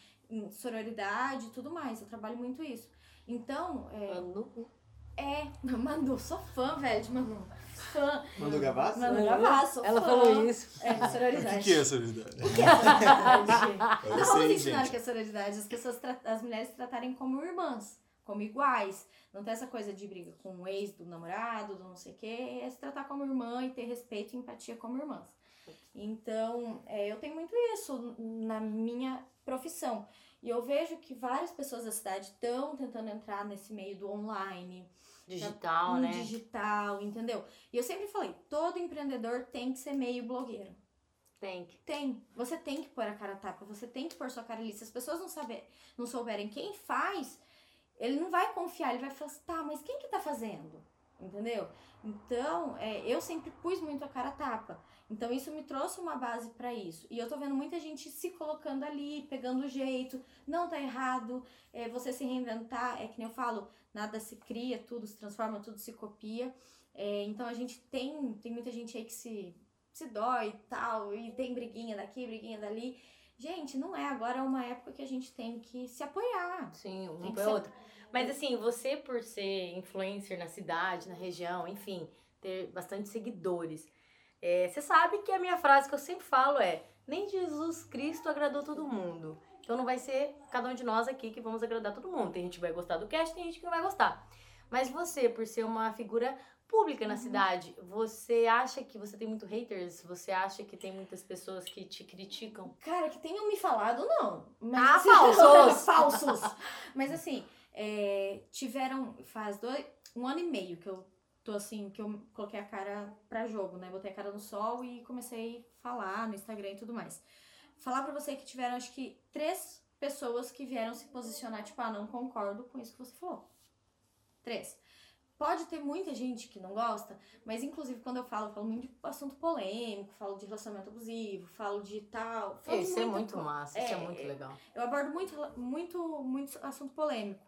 [SPEAKER 4] Sororidade e tudo mais, eu trabalho muito isso. Então, é,
[SPEAKER 1] Manu.
[SPEAKER 4] é [laughs] Manu, sou fã, velho, de Manu. Fã.
[SPEAKER 2] Manu Gavassi?
[SPEAKER 4] Manu Gavassi, sou
[SPEAKER 1] Ela
[SPEAKER 4] fã.
[SPEAKER 1] falou isso.
[SPEAKER 4] É, de
[SPEAKER 3] O
[SPEAKER 4] sororidade.
[SPEAKER 3] que, que é solidariedade?
[SPEAKER 4] O que é sororidade? [laughs] Não vamos
[SPEAKER 3] sei,
[SPEAKER 4] ensinar o que é sororidade. As pessoas, as mulheres se tratarem como irmãs, como iguais. Não tem essa coisa de briga com o ex do namorado, do não sei o quê. É se tratar como irmã e ter respeito e empatia como irmãs. Então, é, eu tenho muito isso na minha profissão. E eu vejo que várias pessoas da cidade estão tentando entrar nesse meio do online,
[SPEAKER 1] Digital,
[SPEAKER 4] no
[SPEAKER 1] né?
[SPEAKER 4] digital, entendeu? E eu sempre falei, todo empreendedor tem que ser meio blogueiro.
[SPEAKER 1] Tem que.
[SPEAKER 4] Tem. Você tem que pôr a cara a tapa, você tem que pôr sua cara ali. Se as pessoas não, saber, não souberem quem faz, ele não vai confiar, ele vai falar assim, tá, mas quem que tá fazendo? Entendeu? Então, é, eu sempre pus muito a cara a tapa. Então, isso me trouxe uma base pra isso. E eu tô vendo muita gente se colocando ali, pegando o jeito. Não tá errado. É, você se reinventar, é que nem eu falo, nada se cria, tudo se transforma, tudo se copia. É, então, a gente tem, tem muita gente aí que se se dói e tal, e tem briguinha daqui, briguinha dali. Gente, não é. Agora é uma época que a gente tem que se apoiar.
[SPEAKER 1] Sim, um
[SPEAKER 4] que
[SPEAKER 1] para outro. Mas assim, você por ser influencer na cidade, na região, enfim, ter bastante seguidores, é, você sabe que a minha frase que eu sempre falo é: nem Jesus Cristo agradou todo mundo. Então não vai ser cada um de nós aqui que vamos agradar todo mundo. Tem gente que vai gostar do cast, tem gente que não vai gostar. Mas você, por ser uma figura pública na
[SPEAKER 4] Uhum.
[SPEAKER 1] cidade, você acha que você tem muito haters? Você acha que tem muitas pessoas que te criticam?
[SPEAKER 4] Cara, que tenham me falado, não. Mas,
[SPEAKER 1] Ah, [laughs] falsos!
[SPEAKER 4] falsos! Mas assim, é, tiveram. Faz dois, um ano e meio que eu tô assim, que eu coloquei a cara pra jogo, né? Botei a cara no sol e comecei a falar no Instagram e tudo mais. Falar pra você que tiveram, acho que, três pessoas que vieram se posicionar, tipo, ah, não concordo com isso que você falou. Três. pode ter muita gente que não gosta, mas inclusive quando eu falo, eu falo muito de assunto polêmico, falo de relacionamento abusivo, falo de tal. Falo
[SPEAKER 1] Isso é
[SPEAKER 4] muita
[SPEAKER 1] muito massa, isso é
[SPEAKER 4] É,
[SPEAKER 1] muito
[SPEAKER 4] é.
[SPEAKER 1] legal.
[SPEAKER 4] Eu abordo muito, muito, muito assunto polêmico.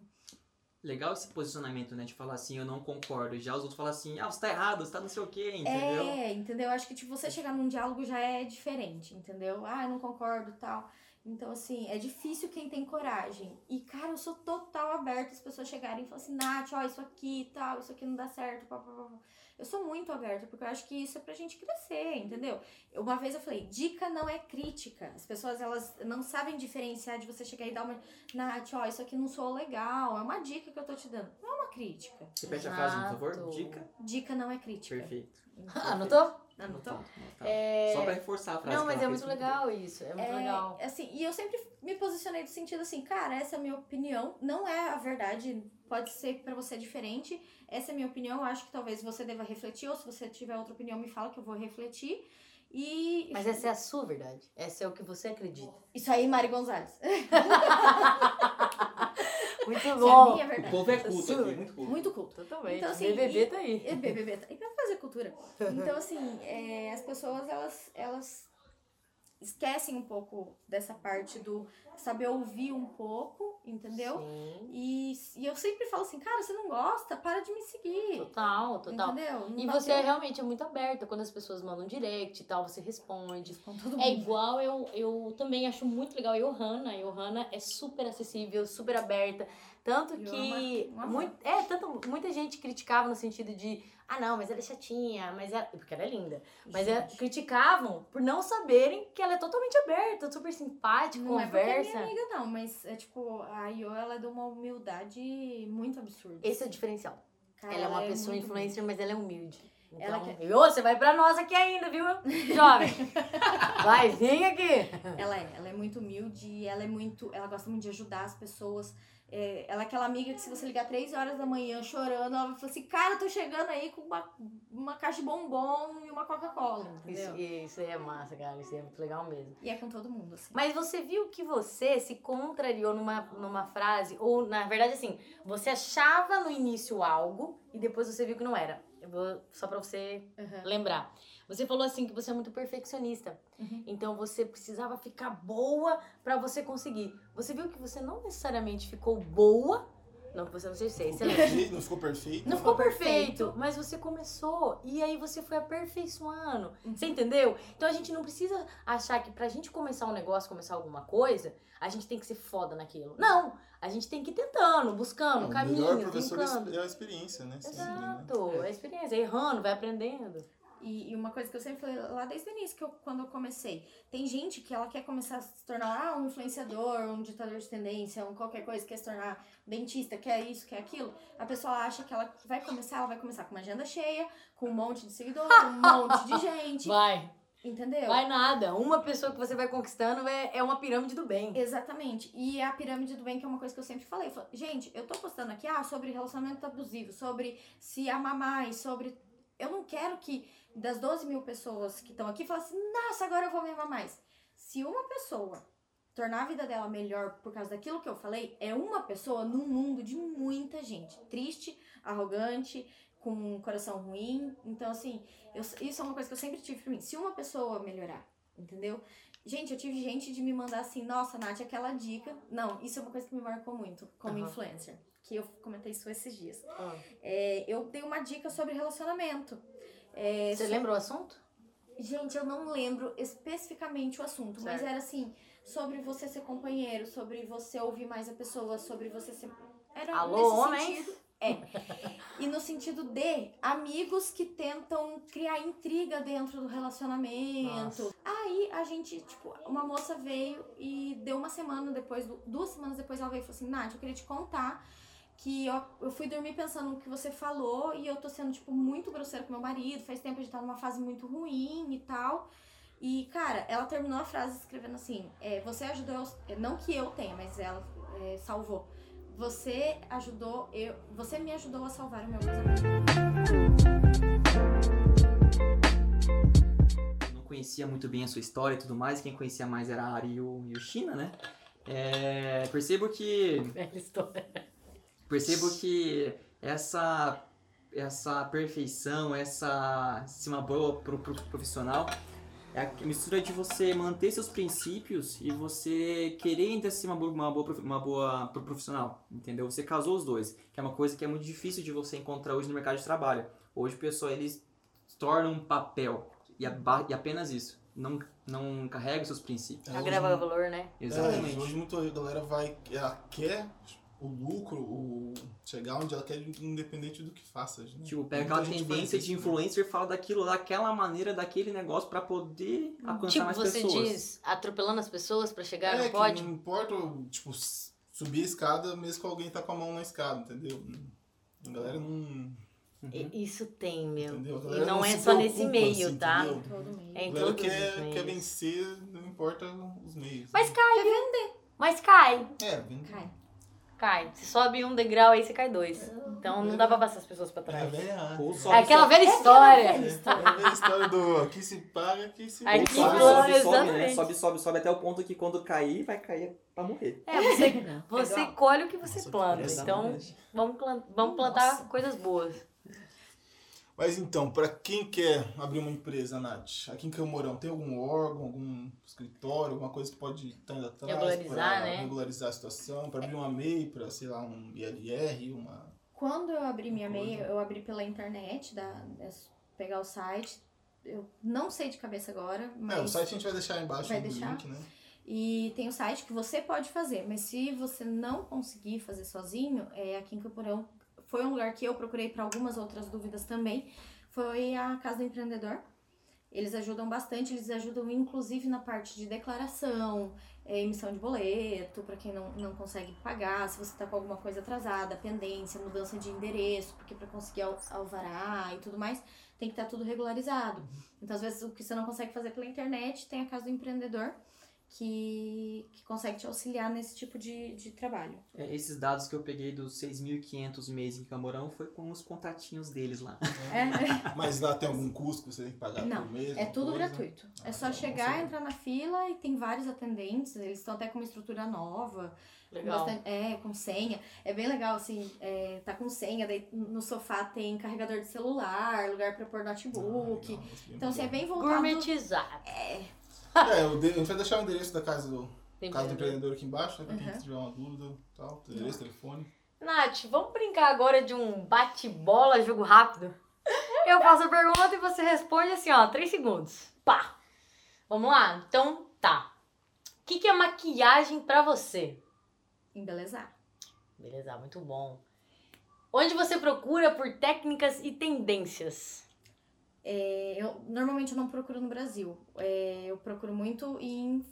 [SPEAKER 2] Legal esse posicionamento, né? De falar assim, eu não concordo. Já os outros falam assim, ah, você tá errado, você tá não sei o quê, entendeu?
[SPEAKER 4] É, entendeu? Acho que tipo, você chegar num diálogo já é diferente, entendeu? Ah, eu não concordo tal. Então, assim, é difícil quem tem coragem. E, cara, eu sou total aberta as pessoas chegarem e falarem assim, Nath, ó, isso aqui tal, isso aqui não dá certo, pá, pá, pá, pá. Eu sou muito aberta, porque eu acho que isso é pra gente crescer, entendeu? Eu- Uma vez eu falei, dica não é crítica. As pessoas, elas não sabem diferenciar de você chegar e dar uma, Nath, ó, isso aqui não soou legal, é uma dica que eu tô te dando. Não é uma crítica.
[SPEAKER 2] Repete a frase, por favor. Dica.
[SPEAKER 4] Dica não é crítica.
[SPEAKER 2] Perfeito.
[SPEAKER 1] Ah, Anotou?
[SPEAKER 4] Anotou?
[SPEAKER 2] Anotado.
[SPEAKER 1] É...
[SPEAKER 2] Só pra reforçar a frase.
[SPEAKER 1] Não, mas é muito legal isso, é muito
[SPEAKER 4] É,
[SPEAKER 1] legal.
[SPEAKER 4] Assim, e eu sempre me posicionei do sentido assim, cara, essa é a minha opinião, não é a verdade, pode ser que pra você é diferente. Essa é a minha opinião, eu acho que talvez você deva refletir, ou se você tiver outra opinião, me fala que eu vou refletir. E
[SPEAKER 1] Mas essa é a sua verdade. Essa é o que você acredita.
[SPEAKER 4] isso aí, Mari Gonzalez. [laughs]
[SPEAKER 1] Muito
[SPEAKER 4] Isso é a
[SPEAKER 1] bom.
[SPEAKER 4] minha
[SPEAKER 2] O
[SPEAKER 4] verdade.
[SPEAKER 2] povo é culto
[SPEAKER 1] Sua.
[SPEAKER 2] aqui, muito culto.
[SPEAKER 4] Muito culto.
[SPEAKER 1] Totalmente.
[SPEAKER 4] Então, assim,
[SPEAKER 1] BBB
[SPEAKER 4] e-
[SPEAKER 1] tá aí.
[SPEAKER 4] BBB tá aí pra fazer cultura. [laughs] Então, assim, é, as pessoas, elas, elas esquecem um pouco dessa parte do saber ouvir um pouco, entendeu?
[SPEAKER 1] Sim.
[SPEAKER 4] E, e eu sempre falo assim, cara, você não gosta? Para de me seguir.
[SPEAKER 1] Total, total.
[SPEAKER 4] Entendeu? Não
[SPEAKER 1] E você é realmente é muito aberta. Quando as pessoas mandam direct e tal, você responde.
[SPEAKER 4] Com todo
[SPEAKER 1] É
[SPEAKER 4] mundo.
[SPEAKER 1] igual, eu, eu também acho muito legal a Johanna. A Johanna é super acessível, super aberta. Tanto que.
[SPEAKER 4] Johanna, um amor.
[SPEAKER 1] muito, é, tanto, muita gente criticava no sentido de. Ah, não, mas ela é chatinha, mas ela. Porque ela é linda. Mas é,
[SPEAKER 4] Gente,
[SPEAKER 1] criticavam por não saberem que ela é totalmente aberta, super simpática,
[SPEAKER 4] não é porque é
[SPEAKER 1] conversa.
[SPEAKER 4] minha amiga, não, mas é tipo, a Io, ela é de uma humildade muito absurda.
[SPEAKER 1] Esse é o diferencial.
[SPEAKER 4] Cara,
[SPEAKER 1] ela é uma pessoa
[SPEAKER 4] muito
[SPEAKER 1] influencer, mas ela é humilde. Então,
[SPEAKER 4] Ela quer-
[SPEAKER 1] ô, você vai pra nós aqui ainda, viu, jovem? [laughs] vai, vem aqui.
[SPEAKER 4] Ela é, ela é muito humilde, ela é muito, ela gosta muito de ajudar as pessoas. É, ela é aquela amiga que se você ligar três horas da manhã chorando, ela vai falar assim, cara, eu tô chegando aí com uma, uma caixa de bombom e uma Coca-Cola, entendeu?
[SPEAKER 1] Isso, isso aí é massa, cara. Isso aí é muito legal mesmo.
[SPEAKER 4] E é com todo mundo, assim.
[SPEAKER 1] Mas você viu que você se contrariou numa, numa frase, ou na verdade, assim, você achava no início algo e depois você viu que não era. Eu vou, só pra você
[SPEAKER 4] Uhum.
[SPEAKER 1] lembrar. Você falou assim que você é muito perfeccionista.
[SPEAKER 4] Uhum.
[SPEAKER 1] Então você precisava ficar boa pra você conseguir. Você viu que você não necessariamente ficou boa. Não que você não seja
[SPEAKER 3] Ficou
[SPEAKER 1] excelente.
[SPEAKER 3] perfeito, Não ficou perfeito.
[SPEAKER 1] Não ficou
[SPEAKER 4] perfeito.
[SPEAKER 1] mas você começou e aí você foi aperfeiçoando.
[SPEAKER 4] Uhum.
[SPEAKER 1] Você entendeu? Então a gente não precisa achar que pra gente começar um negócio, começar alguma coisa, a gente tem que ser foda naquilo. Não! A gente tem que ir tentando, buscando,
[SPEAKER 3] Não, o
[SPEAKER 1] caminhos,
[SPEAKER 3] melhor professor
[SPEAKER 1] brincando.
[SPEAKER 3] é a experiência, né? Sempre, né?
[SPEAKER 1] Exato, é a experiência, errando, vai aprendendo.
[SPEAKER 4] E, e uma coisa que eu sempre falei lá desde o início, que eu, quando eu comecei, tem gente que ela quer começar a se tornar ah, um influenciador, um ditador de tendência, um qualquer coisa, quer se tornar dentista, quer isso, quer aquilo. A pessoa acha que ela vai começar, ela vai começar com uma agenda cheia, com um monte de seguidor, com um monte de [laughs] gente,
[SPEAKER 1] Vai,
[SPEAKER 4] entendeu?
[SPEAKER 1] vai nada. Uma pessoa que você vai conquistando é, é uma pirâmide do bem.
[SPEAKER 4] Exatamente. E a pirâmide do bem, que é uma coisa que eu sempre falei. Eu falo, gente, eu tô postando aqui ah, sobre relacionamento abusivo, sobre se amar mais, sobre. Eu não quero que das 12 mil pessoas que estão aqui falem assim, nossa, agora eu vou me amar mais. Se uma pessoa tornar a vida dela melhor por causa daquilo que eu falei, é uma pessoa num mundo de muita gente. Triste, arrogante, com um coração ruim. Então, assim, eu- isso é uma coisa que eu sempre tive pra mim. Se uma pessoa melhorar, entendeu? Gente, eu tive gente de me mandar assim, nossa, Nath, aquela dica. Não, isso é uma coisa que me marcou muito como
[SPEAKER 1] Aham.
[SPEAKER 4] influencer. Que eu comentei isso esses dias.
[SPEAKER 1] Ah.
[SPEAKER 4] É, eu dei uma dica sobre relacionamento. É,
[SPEAKER 1] Você
[SPEAKER 4] so-
[SPEAKER 1] lembra o assunto?
[SPEAKER 4] Gente, eu não lembro especificamente o assunto, mas
[SPEAKER 1] Certo.
[SPEAKER 4] era assim, sobre você ser companheiro, sobre você ouvir mais a pessoa, sobre você ser. Era
[SPEAKER 1] Alô, homens?
[SPEAKER 4] sentido. É. E no sentido de amigos que tentam criar intriga dentro do relacionamento.
[SPEAKER 1] Nossa.
[SPEAKER 4] Aí a gente, tipo, uma moça veio e deu uma semana depois, du- duas semanas depois ela veio e falou assim, Nath, eu queria te contar que eu, eu fui dormir pensando no que você falou e eu tô sendo, tipo, muito grosseira com meu marido, faz tempo a gente tá numa fase muito ruim e tal. E, cara, ela terminou a frase escrevendo assim, é, você ajudou, eu- não que eu tenha, mas ela é, salvou. Você ajudou, eu, você me ajudou a salvar o meu casamento.
[SPEAKER 2] Eu não conhecia muito bem a sua história e tudo mais. Quem conhecia mais era a Ari e o e o China, né? É, percebo que
[SPEAKER 1] Velha história.
[SPEAKER 2] Percebo que essa essa perfeição, essa ser uma boa pro, pro profissional, é a mistura de você manter seus princípios e você querer ainda ser uma boa, uma boa, uma boa pro- profissional, entendeu? Você casou os dois, que é uma coisa que é muito difícil de você encontrar hoje no mercado de trabalho. Hoje o pessoal, eles tornam um papel e, aba- e apenas isso. Não, não carrega os seus princípios.
[SPEAKER 3] É,
[SPEAKER 1] Agrava valor, né?
[SPEAKER 2] Exatamente.
[SPEAKER 3] É, hoje muita galera vai. Ela quer o lucro, o chegar onde ela quer, independente do que faça. Né?
[SPEAKER 2] Tipo, pega aquela tendência de
[SPEAKER 3] né?
[SPEAKER 2] influencer e fala daquilo, daquela maneira, daquele negócio pra poder alcançar
[SPEAKER 1] Tipo,
[SPEAKER 2] mais
[SPEAKER 1] você
[SPEAKER 2] pessoas.
[SPEAKER 1] diz atropelando as pessoas pra chegar
[SPEAKER 3] É,
[SPEAKER 1] no
[SPEAKER 3] que
[SPEAKER 1] pódio?
[SPEAKER 3] não importa, tipo, subir a escada mesmo com alguém tá com a mão na escada, entendeu? A galera não.
[SPEAKER 1] E- Isso tem, meu.
[SPEAKER 3] Entendeu?
[SPEAKER 1] E
[SPEAKER 3] galera
[SPEAKER 1] não é só nesse meio,
[SPEAKER 3] assim,
[SPEAKER 1] tá?
[SPEAKER 3] entendeu?
[SPEAKER 4] Todo meio.
[SPEAKER 1] É em todos os
[SPEAKER 3] quer,
[SPEAKER 1] meios.
[SPEAKER 3] quer vencer, não importa os meios.
[SPEAKER 1] Mas
[SPEAKER 3] né?
[SPEAKER 1] cai. Mas cai.
[SPEAKER 3] É, vem.
[SPEAKER 4] Cai.
[SPEAKER 1] Cai. Você sobe um degrau aí, você cai dois. Então não dá pra passar as pessoas pra
[SPEAKER 3] É,
[SPEAKER 1] trás.
[SPEAKER 3] velha.
[SPEAKER 2] Ou
[SPEAKER 1] É
[SPEAKER 2] sobe,
[SPEAKER 1] aquela
[SPEAKER 2] sobe,
[SPEAKER 1] velha história.
[SPEAKER 3] É a velha história do aqui se paga, aqui se
[SPEAKER 1] Aqui
[SPEAKER 2] sobe,
[SPEAKER 1] plano,
[SPEAKER 2] sobe, sobe, né? Sobe, sobe, sobe até o ponto que quando cair, vai cair pra morrer.
[SPEAKER 1] É, você, [laughs] você
[SPEAKER 4] Legal.
[SPEAKER 1] colhe o que você
[SPEAKER 3] Nossa,
[SPEAKER 1] planta.
[SPEAKER 3] que
[SPEAKER 1] Então vamos, vamos plantar
[SPEAKER 4] Nossa.
[SPEAKER 1] coisas boas.
[SPEAKER 3] Mas então, pra quem quer abrir uma empresa, Nath, aqui em Camorão, tem algum órgão, algum escritório, alguma coisa que pode estar indo atrás
[SPEAKER 1] Regularizar,
[SPEAKER 3] pra
[SPEAKER 1] né?
[SPEAKER 3] regularizar a situação, pra abrir uma MEI, pra, sei lá, um ILR, uma...
[SPEAKER 4] Quando eu abri minha
[SPEAKER 3] Coisa.
[SPEAKER 4] MEI, eu abri pela internet, da, é pegar o site. Eu não sei de cabeça agora, mas.
[SPEAKER 3] É, o site a gente vai deixar aí embaixo
[SPEAKER 4] Vai
[SPEAKER 3] do
[SPEAKER 4] deixar?
[SPEAKER 3] link, né?
[SPEAKER 4] E tem o site que você pode fazer, mas se você não conseguir fazer sozinho, é aqui em Camporão foi um lugar que eu procurei para algumas outras dúvidas também. Foi a Casa do Empreendedor. Eles ajudam bastante, eles ajudam inclusive na parte de declaração, é, emissão de boleto, para quem não, não consegue pagar, se você tá com alguma coisa atrasada, pendência, mudança de endereço, porque para conseguir al- alvará e tudo mais, tem que estar tudo regularizado. Então, às vezes, o que você não consegue fazer pela internet, tem a Casa do Empreendedor, que, que consegue te auxiliar nesse tipo de, de trabalho.
[SPEAKER 2] É, esses dados que eu peguei dos 6.500 mês em Camorão foi com os contatinhos deles lá.
[SPEAKER 4] É, [laughs]
[SPEAKER 3] Mas lá tem algum custo que você tem que pagar
[SPEAKER 4] Não,
[SPEAKER 3] por mês?
[SPEAKER 4] é tudo
[SPEAKER 3] coisa?
[SPEAKER 4] gratuito. É
[SPEAKER 3] Ah,
[SPEAKER 4] só
[SPEAKER 3] então,
[SPEAKER 4] chegar,
[SPEAKER 3] você-
[SPEAKER 4] entrar na fila e tem vários atendentes. Eles estão até com uma estrutura nova. com
[SPEAKER 1] Legal.
[SPEAKER 4] bastante- é, com senha. É bem legal, assim, é, tá com senha. Daí no sofá tem carregador de celular, lugar pra pôr
[SPEAKER 3] Ah,
[SPEAKER 4] notebook.
[SPEAKER 3] legal, isso bem
[SPEAKER 4] Então, assim, é bem voltado...
[SPEAKER 1] Gourmetizar.
[SPEAKER 3] É, o de- a gente vai deixar o endereço da casa do,
[SPEAKER 1] Tem
[SPEAKER 3] casa do
[SPEAKER 1] empreendedor.
[SPEAKER 3] aqui embaixo, né? Pra quem
[SPEAKER 4] Uhum.
[SPEAKER 3] tiver uma dúvida tal. Endereço, telefone.
[SPEAKER 1] Nath, vamos brincar agora de um bate-bola, jogo rápido? Eu faço a pergunta e você responde assim, ó, três segundos. Pá! Vamos lá? Então, tá. O que, que é maquiagem pra você?
[SPEAKER 4] Embelezar.
[SPEAKER 1] Beleza, muito bom. Onde você procura por técnicas e tendências?
[SPEAKER 4] É, eu, normalmente eu não procuro no Brasil. É, eu procuro muito em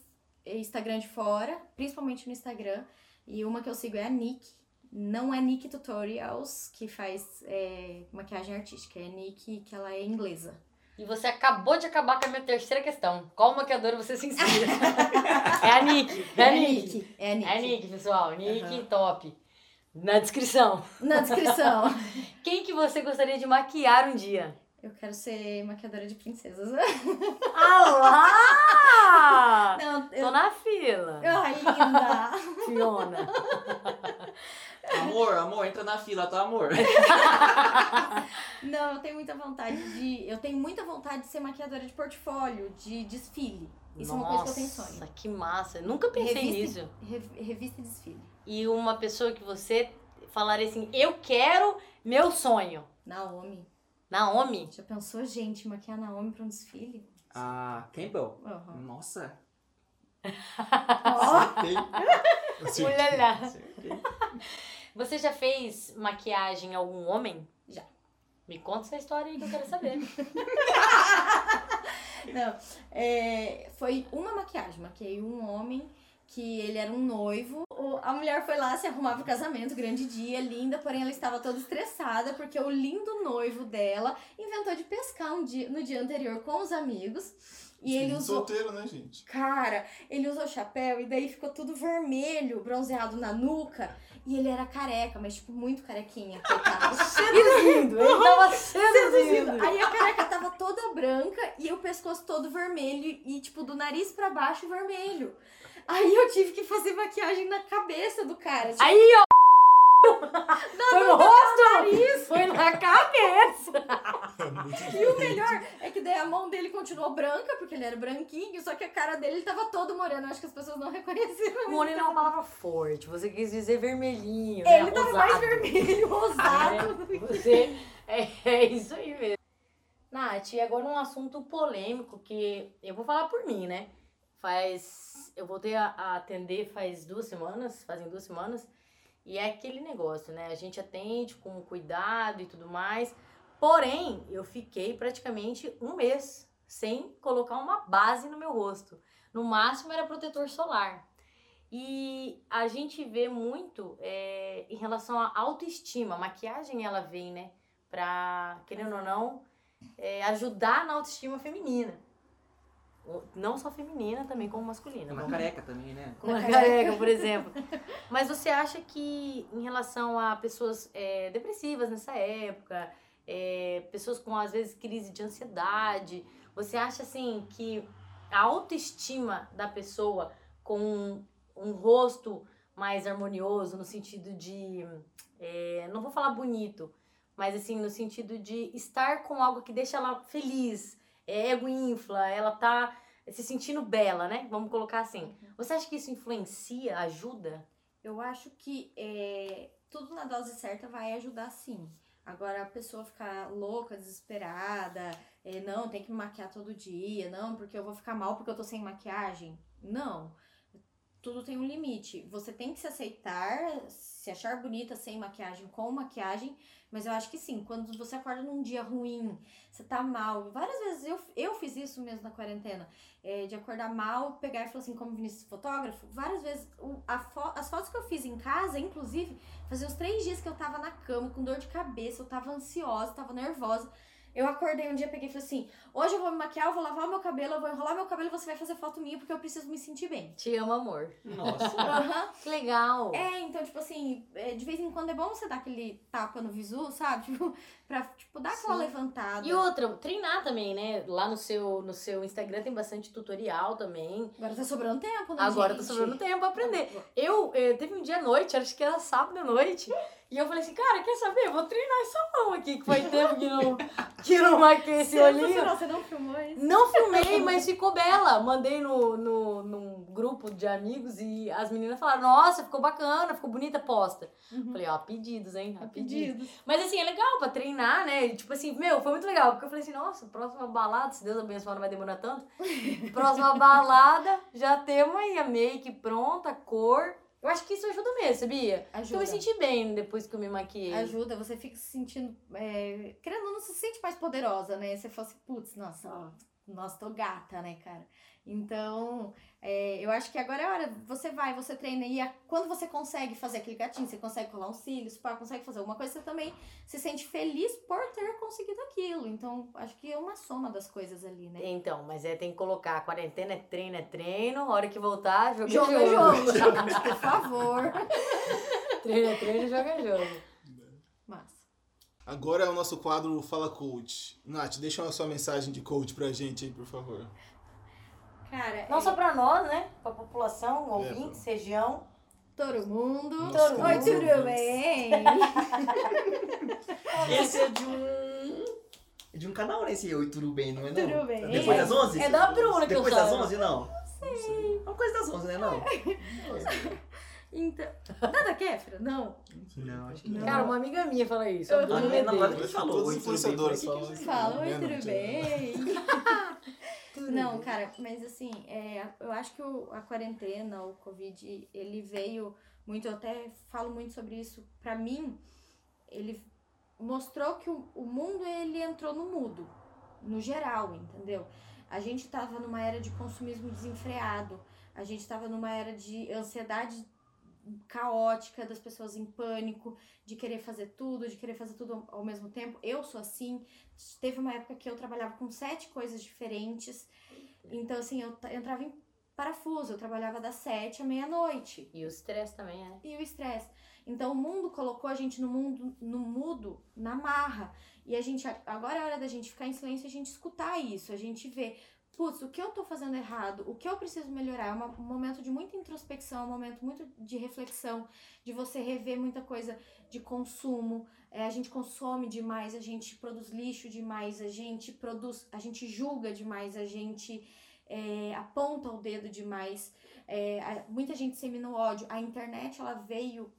[SPEAKER 4] Instagram de fora, principalmente no Instagram. E uma que eu sigo é a Nick. Não é Nick Tutorials, que faz é, maquiagem artística. É Nick, que ela é inglesa.
[SPEAKER 1] E você acabou de acabar com a minha terceira questão. Qual maquiadora você se inspira? [laughs] é a Nick. É a Nick.
[SPEAKER 4] É a Nick.
[SPEAKER 1] É a Nick, pessoal. Nick,
[SPEAKER 4] Aham.
[SPEAKER 1] top. Na descrição.
[SPEAKER 4] Na descrição. [laughs]
[SPEAKER 1] Quem que você gostaria de maquiar um dia?
[SPEAKER 4] Eu quero ser maquiadora de princesas.
[SPEAKER 1] Ah lá! [laughs]
[SPEAKER 4] Não,
[SPEAKER 1] Tô
[SPEAKER 4] eu...
[SPEAKER 1] na fila.
[SPEAKER 4] Ai, linda.
[SPEAKER 1] Fiona.
[SPEAKER 2] Amor, amor, entra na fila, tá, amor?
[SPEAKER 4] Não, eu tenho muita vontade de... Eu tenho muita vontade de ser maquiadora de portfólio, de desfile. Isso é uma coisa que eu tenho sonho.
[SPEAKER 1] Nossa, que massa. Eu nunca pensei
[SPEAKER 4] Revista-
[SPEAKER 1] nisso.
[SPEAKER 4] Rev- Revista e desfile.
[SPEAKER 1] E uma pessoa que você falaria assim, eu quero meu sonho.
[SPEAKER 4] Naomi.
[SPEAKER 1] Naomi?
[SPEAKER 4] Já pensou, gente, maquiar Naomi pra um desfile?
[SPEAKER 2] Ah, Campbell.
[SPEAKER 4] Aham.
[SPEAKER 2] Nossa. Acertei.
[SPEAKER 1] Ulala.
[SPEAKER 2] Acertei.
[SPEAKER 1] Você já fez maquiagem em algum homem?
[SPEAKER 4] Já.
[SPEAKER 1] Me conta essa história aí que eu quero saber. [laughs]
[SPEAKER 4] Não, é, foi uma maquiagem. Maquiei um homem que ele era um noivo. A mulher foi lá, se arrumava o casamento, grande dia, linda, porém ela estava toda estressada porque o lindo noivo dela inventou de pescar um dia, no dia anterior com os amigos. E ele usou.
[SPEAKER 3] Solteiro, né, gente?
[SPEAKER 4] Cara, ele usou chapéu e daí ficou tudo vermelho, bronzeado na nuca. E ele era careca, mas tipo, muito carequinha, coitado. [laughs]
[SPEAKER 1] Seduzindo. Ele tava
[SPEAKER 4] Seduzindo. Aí a careca tava toda branca e o pescoço todo vermelho e, tipo, do nariz pra baixo vermelho. Aí eu tive que fazer maquiagem na cabeça do cara. Tipo,
[SPEAKER 1] Aí, ó. [laughs] Foi no rosto? Foi na cabeça.
[SPEAKER 4] E o melhor é que daí a mão dele continuou branca, porque ele era branquinho, só que a cara dele tava todo moreno. Acho que as pessoas não reconheceram.
[SPEAKER 1] Moreno é uma palavra forte. Você quis dizer vermelhinho, né?
[SPEAKER 4] Ele tava mais
[SPEAKER 1] Rosado.
[SPEAKER 4] vermelho, rosado.
[SPEAKER 1] É, você. É, é isso aí mesmo. Nath, e agora um assunto polêmico que eu vou falar por mim, né? Faz. Eu voltei a, a atender faz duas semanas, fazem duas semanas. E é aquele negócio, né? A gente atende com cuidado e tudo mais. Porém, eu fiquei praticamente um mês sem colocar uma base no meu rosto. No máximo era protetor solar. E a gente vê muito é, em relação à autoestima. A maquiagem ela vem, né? Pra, querendo ou não, é, ajudar na autoestima feminina. Não só feminina, também como masculina.
[SPEAKER 2] Uma careca também, né?
[SPEAKER 1] com uma [laughs] careca, por exemplo. Mas você acha que em relação a pessoas é, depressivas nessa época, é, pessoas com às vezes crise de ansiedade, você acha assim que a autoestima da pessoa com um rosto mais harmonioso no sentido de é, não vou falar bonito, mas assim no sentido de estar com algo que deixa ela feliz, ego infla, ela tá se sentindo bela, né? Vamos colocar assim. Você acha que isso influencia, ajuda?
[SPEAKER 4] Eu acho que é, tudo na dose certa vai ajudar sim. Agora, a pessoa ficar louca, desesperada, é, não, tem que me maquiar todo dia, não, porque eu vou ficar mal porque eu tô sem maquiagem. Não. Tudo tem um limite. Você tem que se aceitar, se achar bonita sem maquiagem, com maquiagem, mas eu acho que sim, quando você acorda num dia ruim, você tá mal. Várias vezes eu, eu fiz isso mesmo na quarentena, é, de acordar mal, pegar e falar assim, como Vinícius fotógrafo, várias vezes o- fo- as fotos que eu fiz em casa, inclusive, fazia uns três dias que eu tava na cama com dor de cabeça, eu tava ansiosa, tava nervosa. Eu acordei um dia, peguei e falei assim: hoje eu vou me maquiar, eu vou lavar o meu cabelo, eu vou enrolar meu cabelo e você vai fazer foto minha porque eu preciso me sentir bem.
[SPEAKER 1] Te amo, amor.
[SPEAKER 2] Nossa. [laughs]
[SPEAKER 1] Que legal.
[SPEAKER 4] É, então, tipo assim, é, de vez em quando é bom você dar aquele tapa no visu, sabe? Tipo, pra tipo, dar aquela
[SPEAKER 1] Sim.
[SPEAKER 4] levantada.
[SPEAKER 1] E outra, treinar também, né? Lá no seu, no seu Instagram tem bastante tutorial também.
[SPEAKER 4] Agora tá sobrando tempo, né?
[SPEAKER 1] Agora tá
[SPEAKER 4] gente?
[SPEAKER 1] sobrando tempo pra aprender. Eu, eh, teve um dia à noite, acho que era sábado à noite, e eu falei assim, cara, quer saber? Eu vou treinar essa mão aqui, que faz tempo que não, que não maquei esse olhinho.
[SPEAKER 4] Você não filmou isso?
[SPEAKER 1] Não filmei, mas ficou bela. Mandei no, no, num grupo de amigos e as meninas falaram, nossa, ficou bacana, ficou bonita, posta.
[SPEAKER 4] Uhum.
[SPEAKER 1] Falei, ó, pedidos, hein? A pedidos.
[SPEAKER 4] Pedidos.
[SPEAKER 1] Mas assim, é legal pra treinar, né? E, Tipo assim, meu, foi muito legal. Porque eu falei assim, nossa, próxima balada, se Deus abençoar, não vai demorar tanto. [laughs] próxima balada, já temos aí a make pronta, a cor. Eu acho que isso ajuda mesmo, sabia?
[SPEAKER 4] Ajuda.
[SPEAKER 1] Eu me senti bem depois que eu me maquiei.
[SPEAKER 4] Ajuda, você fica se sentindo. É, querendo não, se sente mais poderosa, né? Você fala assim, putz, nossa, ó, nossa, tô gata, né, cara? Então, é, eu acho que agora é hora. Você vai, você treina. E a- quando você consegue fazer aquele gatinho, você consegue colar uns cílios, pá, consegue fazer alguma coisa, você também se sente feliz por ter conseguido aquilo. Então, acho que é uma soma das coisas ali, né?
[SPEAKER 1] Então, mas é, tem que colocar, quarentena é treino, é treino, a hora que voltar, jogo
[SPEAKER 4] Jogo
[SPEAKER 1] jogo.
[SPEAKER 4] jogo, gente, por favor. [laughs]
[SPEAKER 1] treino é treino, jogo é jogo.
[SPEAKER 4] Massa.
[SPEAKER 3] Agora é o nosso quadro Fala Coach. Nath, deixa uma sua mensagem de coach pra gente aí, por favor.
[SPEAKER 4] Cara,
[SPEAKER 1] Não
[SPEAKER 4] é,
[SPEAKER 1] só pra nós, né? Pra população, ouvintes, região.
[SPEAKER 4] todo mundo.
[SPEAKER 3] Nossa,
[SPEAKER 4] Oi,
[SPEAKER 3] todo
[SPEAKER 4] tudo
[SPEAKER 3] mundo.
[SPEAKER 4] bem? [laughs]
[SPEAKER 2] Esse é de um. é De um canal, né? Esse Oi, tudo bem, não é? Não?
[SPEAKER 4] Tudo bem.
[SPEAKER 2] Depois das 11?
[SPEAKER 1] É da Bruna que eu
[SPEAKER 2] Depois das
[SPEAKER 1] saiba.
[SPEAKER 2] 11, não? Não sei. É uma coisa das 11, né? Não? [laughs]
[SPEAKER 4] Então. Nada Kéfera? Não.
[SPEAKER 2] Não, acho que
[SPEAKER 3] Não.
[SPEAKER 1] Cara, uma amiga minha fala isso.
[SPEAKER 4] Eu
[SPEAKER 1] a Bruna
[SPEAKER 2] A minha
[SPEAKER 1] Medeiros.
[SPEAKER 2] namorada que
[SPEAKER 3] Acho que
[SPEAKER 2] falou.
[SPEAKER 3] os influenciadores falam
[SPEAKER 2] "Que que
[SPEAKER 3] isso.
[SPEAKER 4] Fala, oi,
[SPEAKER 3] Né, [laughs]
[SPEAKER 4] tudo bem? Não, cara, mas assim, é, eu acho que o- a quarentena, o Covid, ele veio muito, eu até falo muito sobre isso. Pra mim, ele mostrou que o, o mundo, ele entrou no mudo, no geral, entendeu? A gente tava numa era de consumismo desenfreado, a gente tava numa era de ansiedade caótica, das pessoas em pânico, de querer fazer tudo, de querer fazer tudo ao mesmo tempo. Eu sou assim. Teve uma época que eu trabalhava com sete coisas diferentes. Então, assim, eu entrava em parafuso, eu trabalhava das sete à meia-noite.
[SPEAKER 1] E o estresse também, é.
[SPEAKER 4] E o estresse. Então, o mundo colocou a gente no mundo, no mudo, na marra. E a gente, agora é hora da gente ficar em silêncio e a gente escutar isso, a gente ver putz, o que eu tô fazendo errado? O que eu preciso melhorar? É um momento de muita introspecção, é um momento muito de reflexão, de você rever muita coisa de consumo. É, a gente consome demais, a gente produz lixo demais, a gente produz, a gente julga demais, a gente é, aponta o dedo demais. É, a- muita gente semina o ódio. A internet ela veio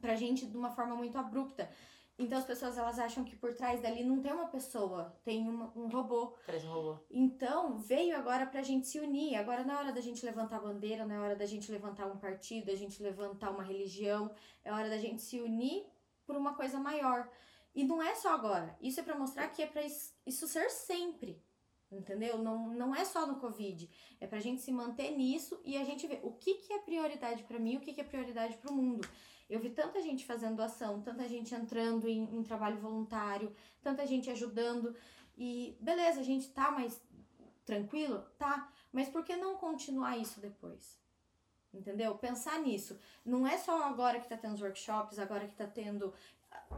[SPEAKER 4] pra gente de uma forma muito abrupta. Então as pessoas elas acham que por trás dali não tem uma pessoa, tem uma- um robô.
[SPEAKER 1] Parece um robô.
[SPEAKER 4] Então, veio agora pra gente se unir. Agora não é hora da gente levantar bandeira, não é hora da gente levantar um partido, da gente levantar uma religião. É hora da gente se unir por uma coisa maior. E não é só agora. Isso é pra mostrar que é pra is- isso ser sempre. Entendeu? Não, não é só no Covid. É pra gente se manter nisso e a gente ver o que, que é prioridade pra mim, o que, que é prioridade pro mundo. Eu vi tanta gente fazendo doação, tanta gente entrando em, em trabalho voluntário, tanta gente ajudando. E beleza, a gente tá mais tranquilo? Tá. Mas por que não continuar isso depois? Entendeu? Pensar nisso. Não é só agora que tá tendo os workshops, agora que tá tendo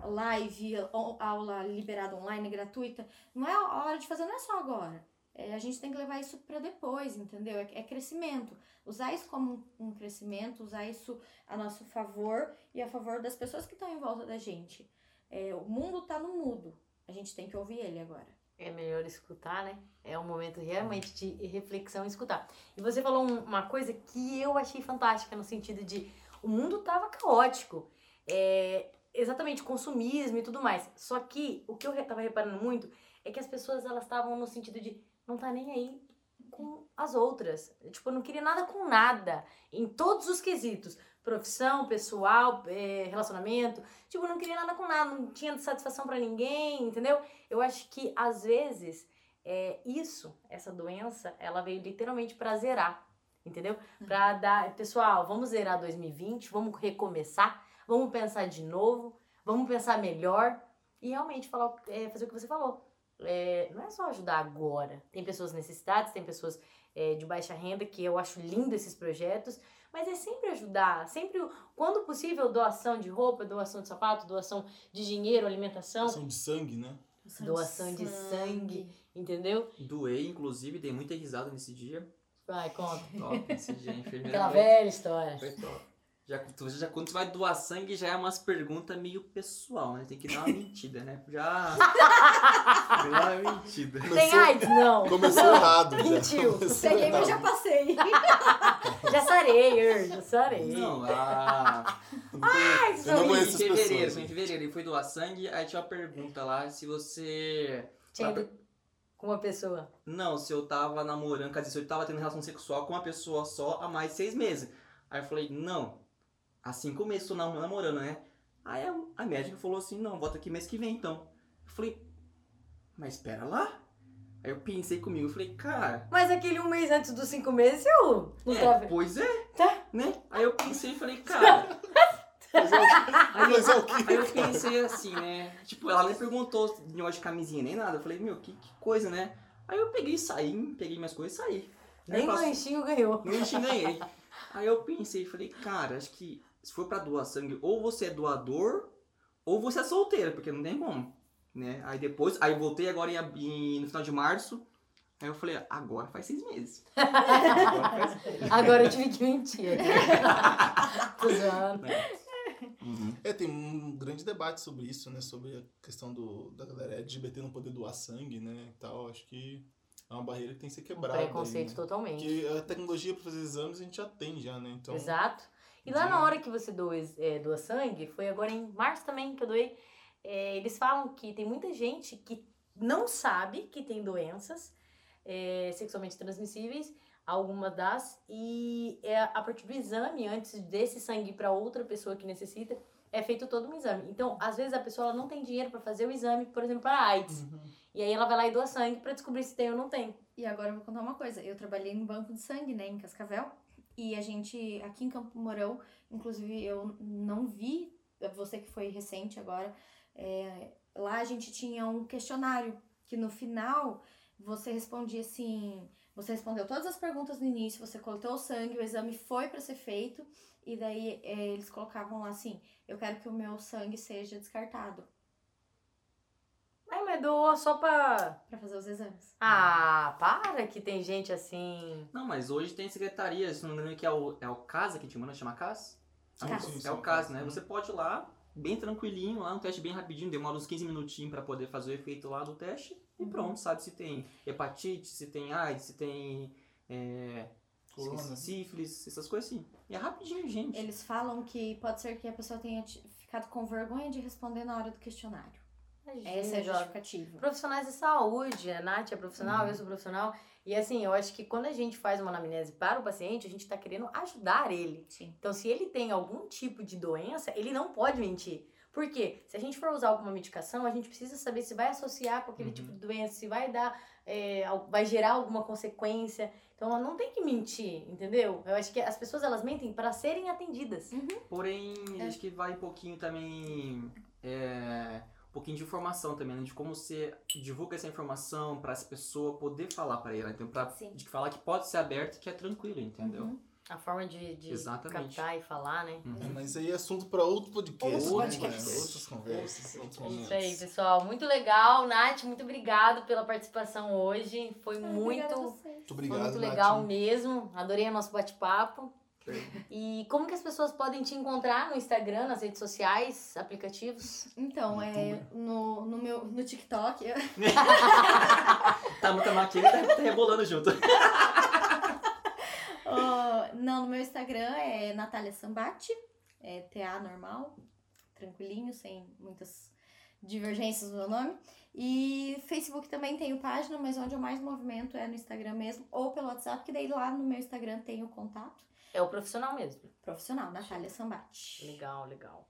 [SPEAKER 4] live, aula liberada online, gratuita. Não é a hora de fazer, não é só agora. É, a gente tem que levar isso para depois, entendeu? É, é crescimento. Usar isso como um, crescimento, usar isso a nosso favor e a favor das pessoas que estão em volta da gente. É, o mundo tá no mudo. A gente tem que ouvir ele agora.
[SPEAKER 1] É melhor escutar, né? É um momento realmente de reflexão e escutar. E você falou um- uma coisa que eu achei fantástica no sentido de o mundo tava caótico. É, exatamente, consumismo e tudo mais. Só que o que eu re- tava reparando muito é que as pessoas elas estavam no sentido de não tá nem aí com as outras. Tipo, eu não queria nada com nada. Em todos os quesitos. Profissão, pessoal, é, relacionamento. Tipo, eu não queria nada com nada. Não tinha satisfação pra ninguém, entendeu? Eu acho que às vezes é, isso, essa doença, ela veio literalmente pra zerar, entendeu? Pra dar, pessoal, vamos zerar 2020, vamos recomeçar, vamos pensar de novo, vamos pensar melhor e realmente falar, é, fazer o que você falou. É, não é só ajudar agora. Tem pessoas necessitadas, tem pessoas é, de baixa renda, que eu acho lindo esses projetos, mas é sempre ajudar, sempre, quando possível, doação de roupa, doação de sapato, doação de dinheiro, alimentação.
[SPEAKER 3] Doação de sangue, né?
[SPEAKER 1] Doação de sangue. Entendeu?
[SPEAKER 2] Doei, inclusive, dei muita risada nesse dia.
[SPEAKER 1] Vai, conta.
[SPEAKER 2] Top, esse dia.
[SPEAKER 1] Aquela velha história.
[SPEAKER 2] Foi top. Já, tu- já, quando tu vai doar sangue, já é umas perguntas meio pessoal, né? Tem que dar uma mentira, né? Já. [laughs] Tem uma mentira.
[SPEAKER 1] Tem AIDS? Não.
[SPEAKER 3] Começou errado. já.
[SPEAKER 1] Mentiu.
[SPEAKER 4] Peguei, mas já
[SPEAKER 3] errado.
[SPEAKER 4] passei. [laughs]
[SPEAKER 1] Já sarei, já sarei.
[SPEAKER 2] Não, a.
[SPEAKER 3] Eu não conheço- Eu não
[SPEAKER 2] Foi
[SPEAKER 3] conheço
[SPEAKER 2] em
[SPEAKER 3] as
[SPEAKER 2] fevereiro, foi em fevereiro. Ele foi doar sangue, aí tinha uma pergunta lá se você.
[SPEAKER 1] Tinha ido com uma pessoa.
[SPEAKER 2] Não, se eu tava namorando, quer dizer, se eu tava tendo relação sexual com uma pessoa só há mais de seis meses. Aí eu falei, não, tô nam- namorando, né? Aí a, a médica falou assim, não, volta aqui mês que vem então. Eu falei, mas espera lá. Aí eu pensei comigo, eu falei, cara,
[SPEAKER 1] Mas aquele um mês antes dos cinco meses, eu não
[SPEAKER 2] é,
[SPEAKER 1] tava.
[SPEAKER 2] pois é,
[SPEAKER 1] Tá.
[SPEAKER 2] né? Aí eu pensei e falei, cara,
[SPEAKER 3] Mas é o quê? Mas é o?
[SPEAKER 2] Aí eu pensei assim, né? Tipo, ela nem perguntou de negócio de camisinha nem nada. Eu falei, meu, que, que coisa, né? Aí eu peguei e saí, peguei minhas coisas e saí. Aí
[SPEAKER 1] Nem
[SPEAKER 2] eu passei-
[SPEAKER 1] lanchinho ganhou.
[SPEAKER 2] Nem te ganhei. Aí eu pensei falei, cara, acho que se for pra doar sangue, ou você é doador, ou você é solteira, porque não tem como. Né? Aí depois, aí voltei agora em, em- no final de março. Aí eu falei, agora faz seis meses. [laughs] Agora faz
[SPEAKER 1] Agora eu tive que mentir. [laughs] Tô zoando.
[SPEAKER 2] Uhum.
[SPEAKER 3] É, tem um grande debate sobre isso, né? Sobre a questão do, da galera LGBT não poder doar sangue, né? E tal. Acho que é uma barreira que tem que ser
[SPEAKER 1] Um
[SPEAKER 3] quebrada. aí,
[SPEAKER 1] preconceito
[SPEAKER 3] né?
[SPEAKER 1] totalmente.
[SPEAKER 3] Porque a tecnologia para fazer exames a gente já tem já, né? Então,
[SPEAKER 1] Exato. E lá na hora que você doa, é, doa sangue, foi agora em março também que eu doei, é, eles falam que tem muita gente que não sabe que tem doenças é, sexualmente transmissíveis, algumas das, e é a partir do exame, antes desse sangue para outra pessoa que necessita, é feito todo um exame. Então, às vezes a pessoa ela não tem dinheiro para fazer o exame, por exemplo, para AIDS.
[SPEAKER 3] Uhum.
[SPEAKER 1] E aí ela vai lá e doa sangue para descobrir se tem ou não tem.
[SPEAKER 4] E agora eu vou contar uma coisa. Eu trabalhei no banco de sangue, né, em Cascavel. E a gente, aqui em Campo Mourão, inclusive eu não vi, você que foi recente agora, é, lá a gente tinha um questionário que no final você respondia assim. Você respondeu todas as perguntas no início, você coletou o sangue, o exame foi para ser feito, e daí é, eles colocavam lá assim: eu quero que o meu sangue seja descartado
[SPEAKER 1] Doa só pra.
[SPEAKER 4] para fazer os exames.
[SPEAKER 1] Ah, para! Que tem gente assim?
[SPEAKER 2] Não, mas hoje tem secretaria, se não me engano, que é o, é o CASA que te manda, chama CAS?
[SPEAKER 3] Sim,
[SPEAKER 4] CAS.
[SPEAKER 3] sim, sim,
[SPEAKER 2] É o CAS, né?
[SPEAKER 3] sim.
[SPEAKER 2] Você pode ir lá, bem tranquilinho, lá um teste bem rapidinho, demora uns 15 minutinhos pra poder fazer o efeito lá do teste e
[SPEAKER 4] Uhum.
[SPEAKER 2] pronto, sabe se tem hepatite, se tem AIDS, se tem é,
[SPEAKER 3] Corona.
[SPEAKER 2] sífilis, essas coisas assim. E é rapidinho, gente.
[SPEAKER 4] Eles falam que pode ser que a pessoa tenha ficado com vergonha de responder na hora do questionário. Essa é a
[SPEAKER 1] Imagina,
[SPEAKER 4] justificativa.
[SPEAKER 1] Profissionais de saúde, a Nath é profissional,
[SPEAKER 2] Uhum.
[SPEAKER 1] eu sou profissional. E assim, eu acho que quando a gente faz uma anamnese para o paciente, a gente tá querendo ajudar ele.
[SPEAKER 4] Sim.
[SPEAKER 1] Então, se ele tem algum tipo de doença, ele não pode mentir. Por quê? Se a gente for usar alguma medicação, a gente precisa saber se vai associar com aquele
[SPEAKER 2] Uhum.
[SPEAKER 1] tipo de doença, se vai dar, é, vai gerar alguma consequência. Então, ela não tem que mentir, entendeu? Eu acho que as pessoas elas mentem para serem atendidas.
[SPEAKER 2] Porém,
[SPEAKER 4] É.
[SPEAKER 2] acho que vai um pouquinho também. É, pouquinho de informação também, né? De como você divulga essa informação pra essa pessoa poder falar pra ela. Então, pra
[SPEAKER 4] Sim.
[SPEAKER 2] de falar que pode ser aberto e que é tranquilo, entendeu?
[SPEAKER 4] Uhum.
[SPEAKER 1] A forma de, de
[SPEAKER 2] Exatamente.
[SPEAKER 1] captar e falar, né?
[SPEAKER 2] Uhum.
[SPEAKER 3] É, mas aí é assunto pra outro podcast.
[SPEAKER 4] Outro
[SPEAKER 3] né,
[SPEAKER 4] podcast.
[SPEAKER 3] mano? Outras conversas. outros
[SPEAKER 1] É
[SPEAKER 3] momentos.
[SPEAKER 1] Isso aí, pessoal. Muito legal. Nath, muito obrigado pela participação hoje. Foi
[SPEAKER 4] Ah,
[SPEAKER 1] muito.
[SPEAKER 3] Muito
[SPEAKER 1] foi
[SPEAKER 3] obrigado,
[SPEAKER 1] muito
[SPEAKER 3] Nath.
[SPEAKER 1] legal mesmo. Adorei o nosso bate-papo. E como que as pessoas podem te encontrar no Instagram, nas redes sociais, aplicativos?
[SPEAKER 4] Então, é no, no meu no TikTok. [laughs]
[SPEAKER 2] Tá muito aqui, ele tá, tá rebolando junto.
[SPEAKER 4] Ó, [laughs] não, no meu Instagram é Natália Sambati, é TA normal, tranquilinho, sem muitas divergências no meu nome. E Facebook também tenho página, mas onde eu mais movimento é no Instagram mesmo, ou pelo WhatsApp, que daí lá no meu Instagram tem o contato
[SPEAKER 1] É o profissional mesmo.
[SPEAKER 4] profissional, Natália Sambati.
[SPEAKER 1] Legal, legal.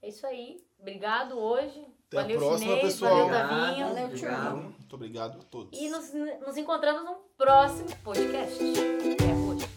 [SPEAKER 1] É isso aí. Obrigado hoje.
[SPEAKER 3] Até a
[SPEAKER 1] valeu,
[SPEAKER 3] próxima,
[SPEAKER 1] Chinês.
[SPEAKER 3] pessoal.
[SPEAKER 1] Valeu, Tavinho.
[SPEAKER 4] Valeu,
[SPEAKER 2] obrigado.
[SPEAKER 3] Muito obrigado a todos.
[SPEAKER 1] E nos, nos encontramos no próximo podcast.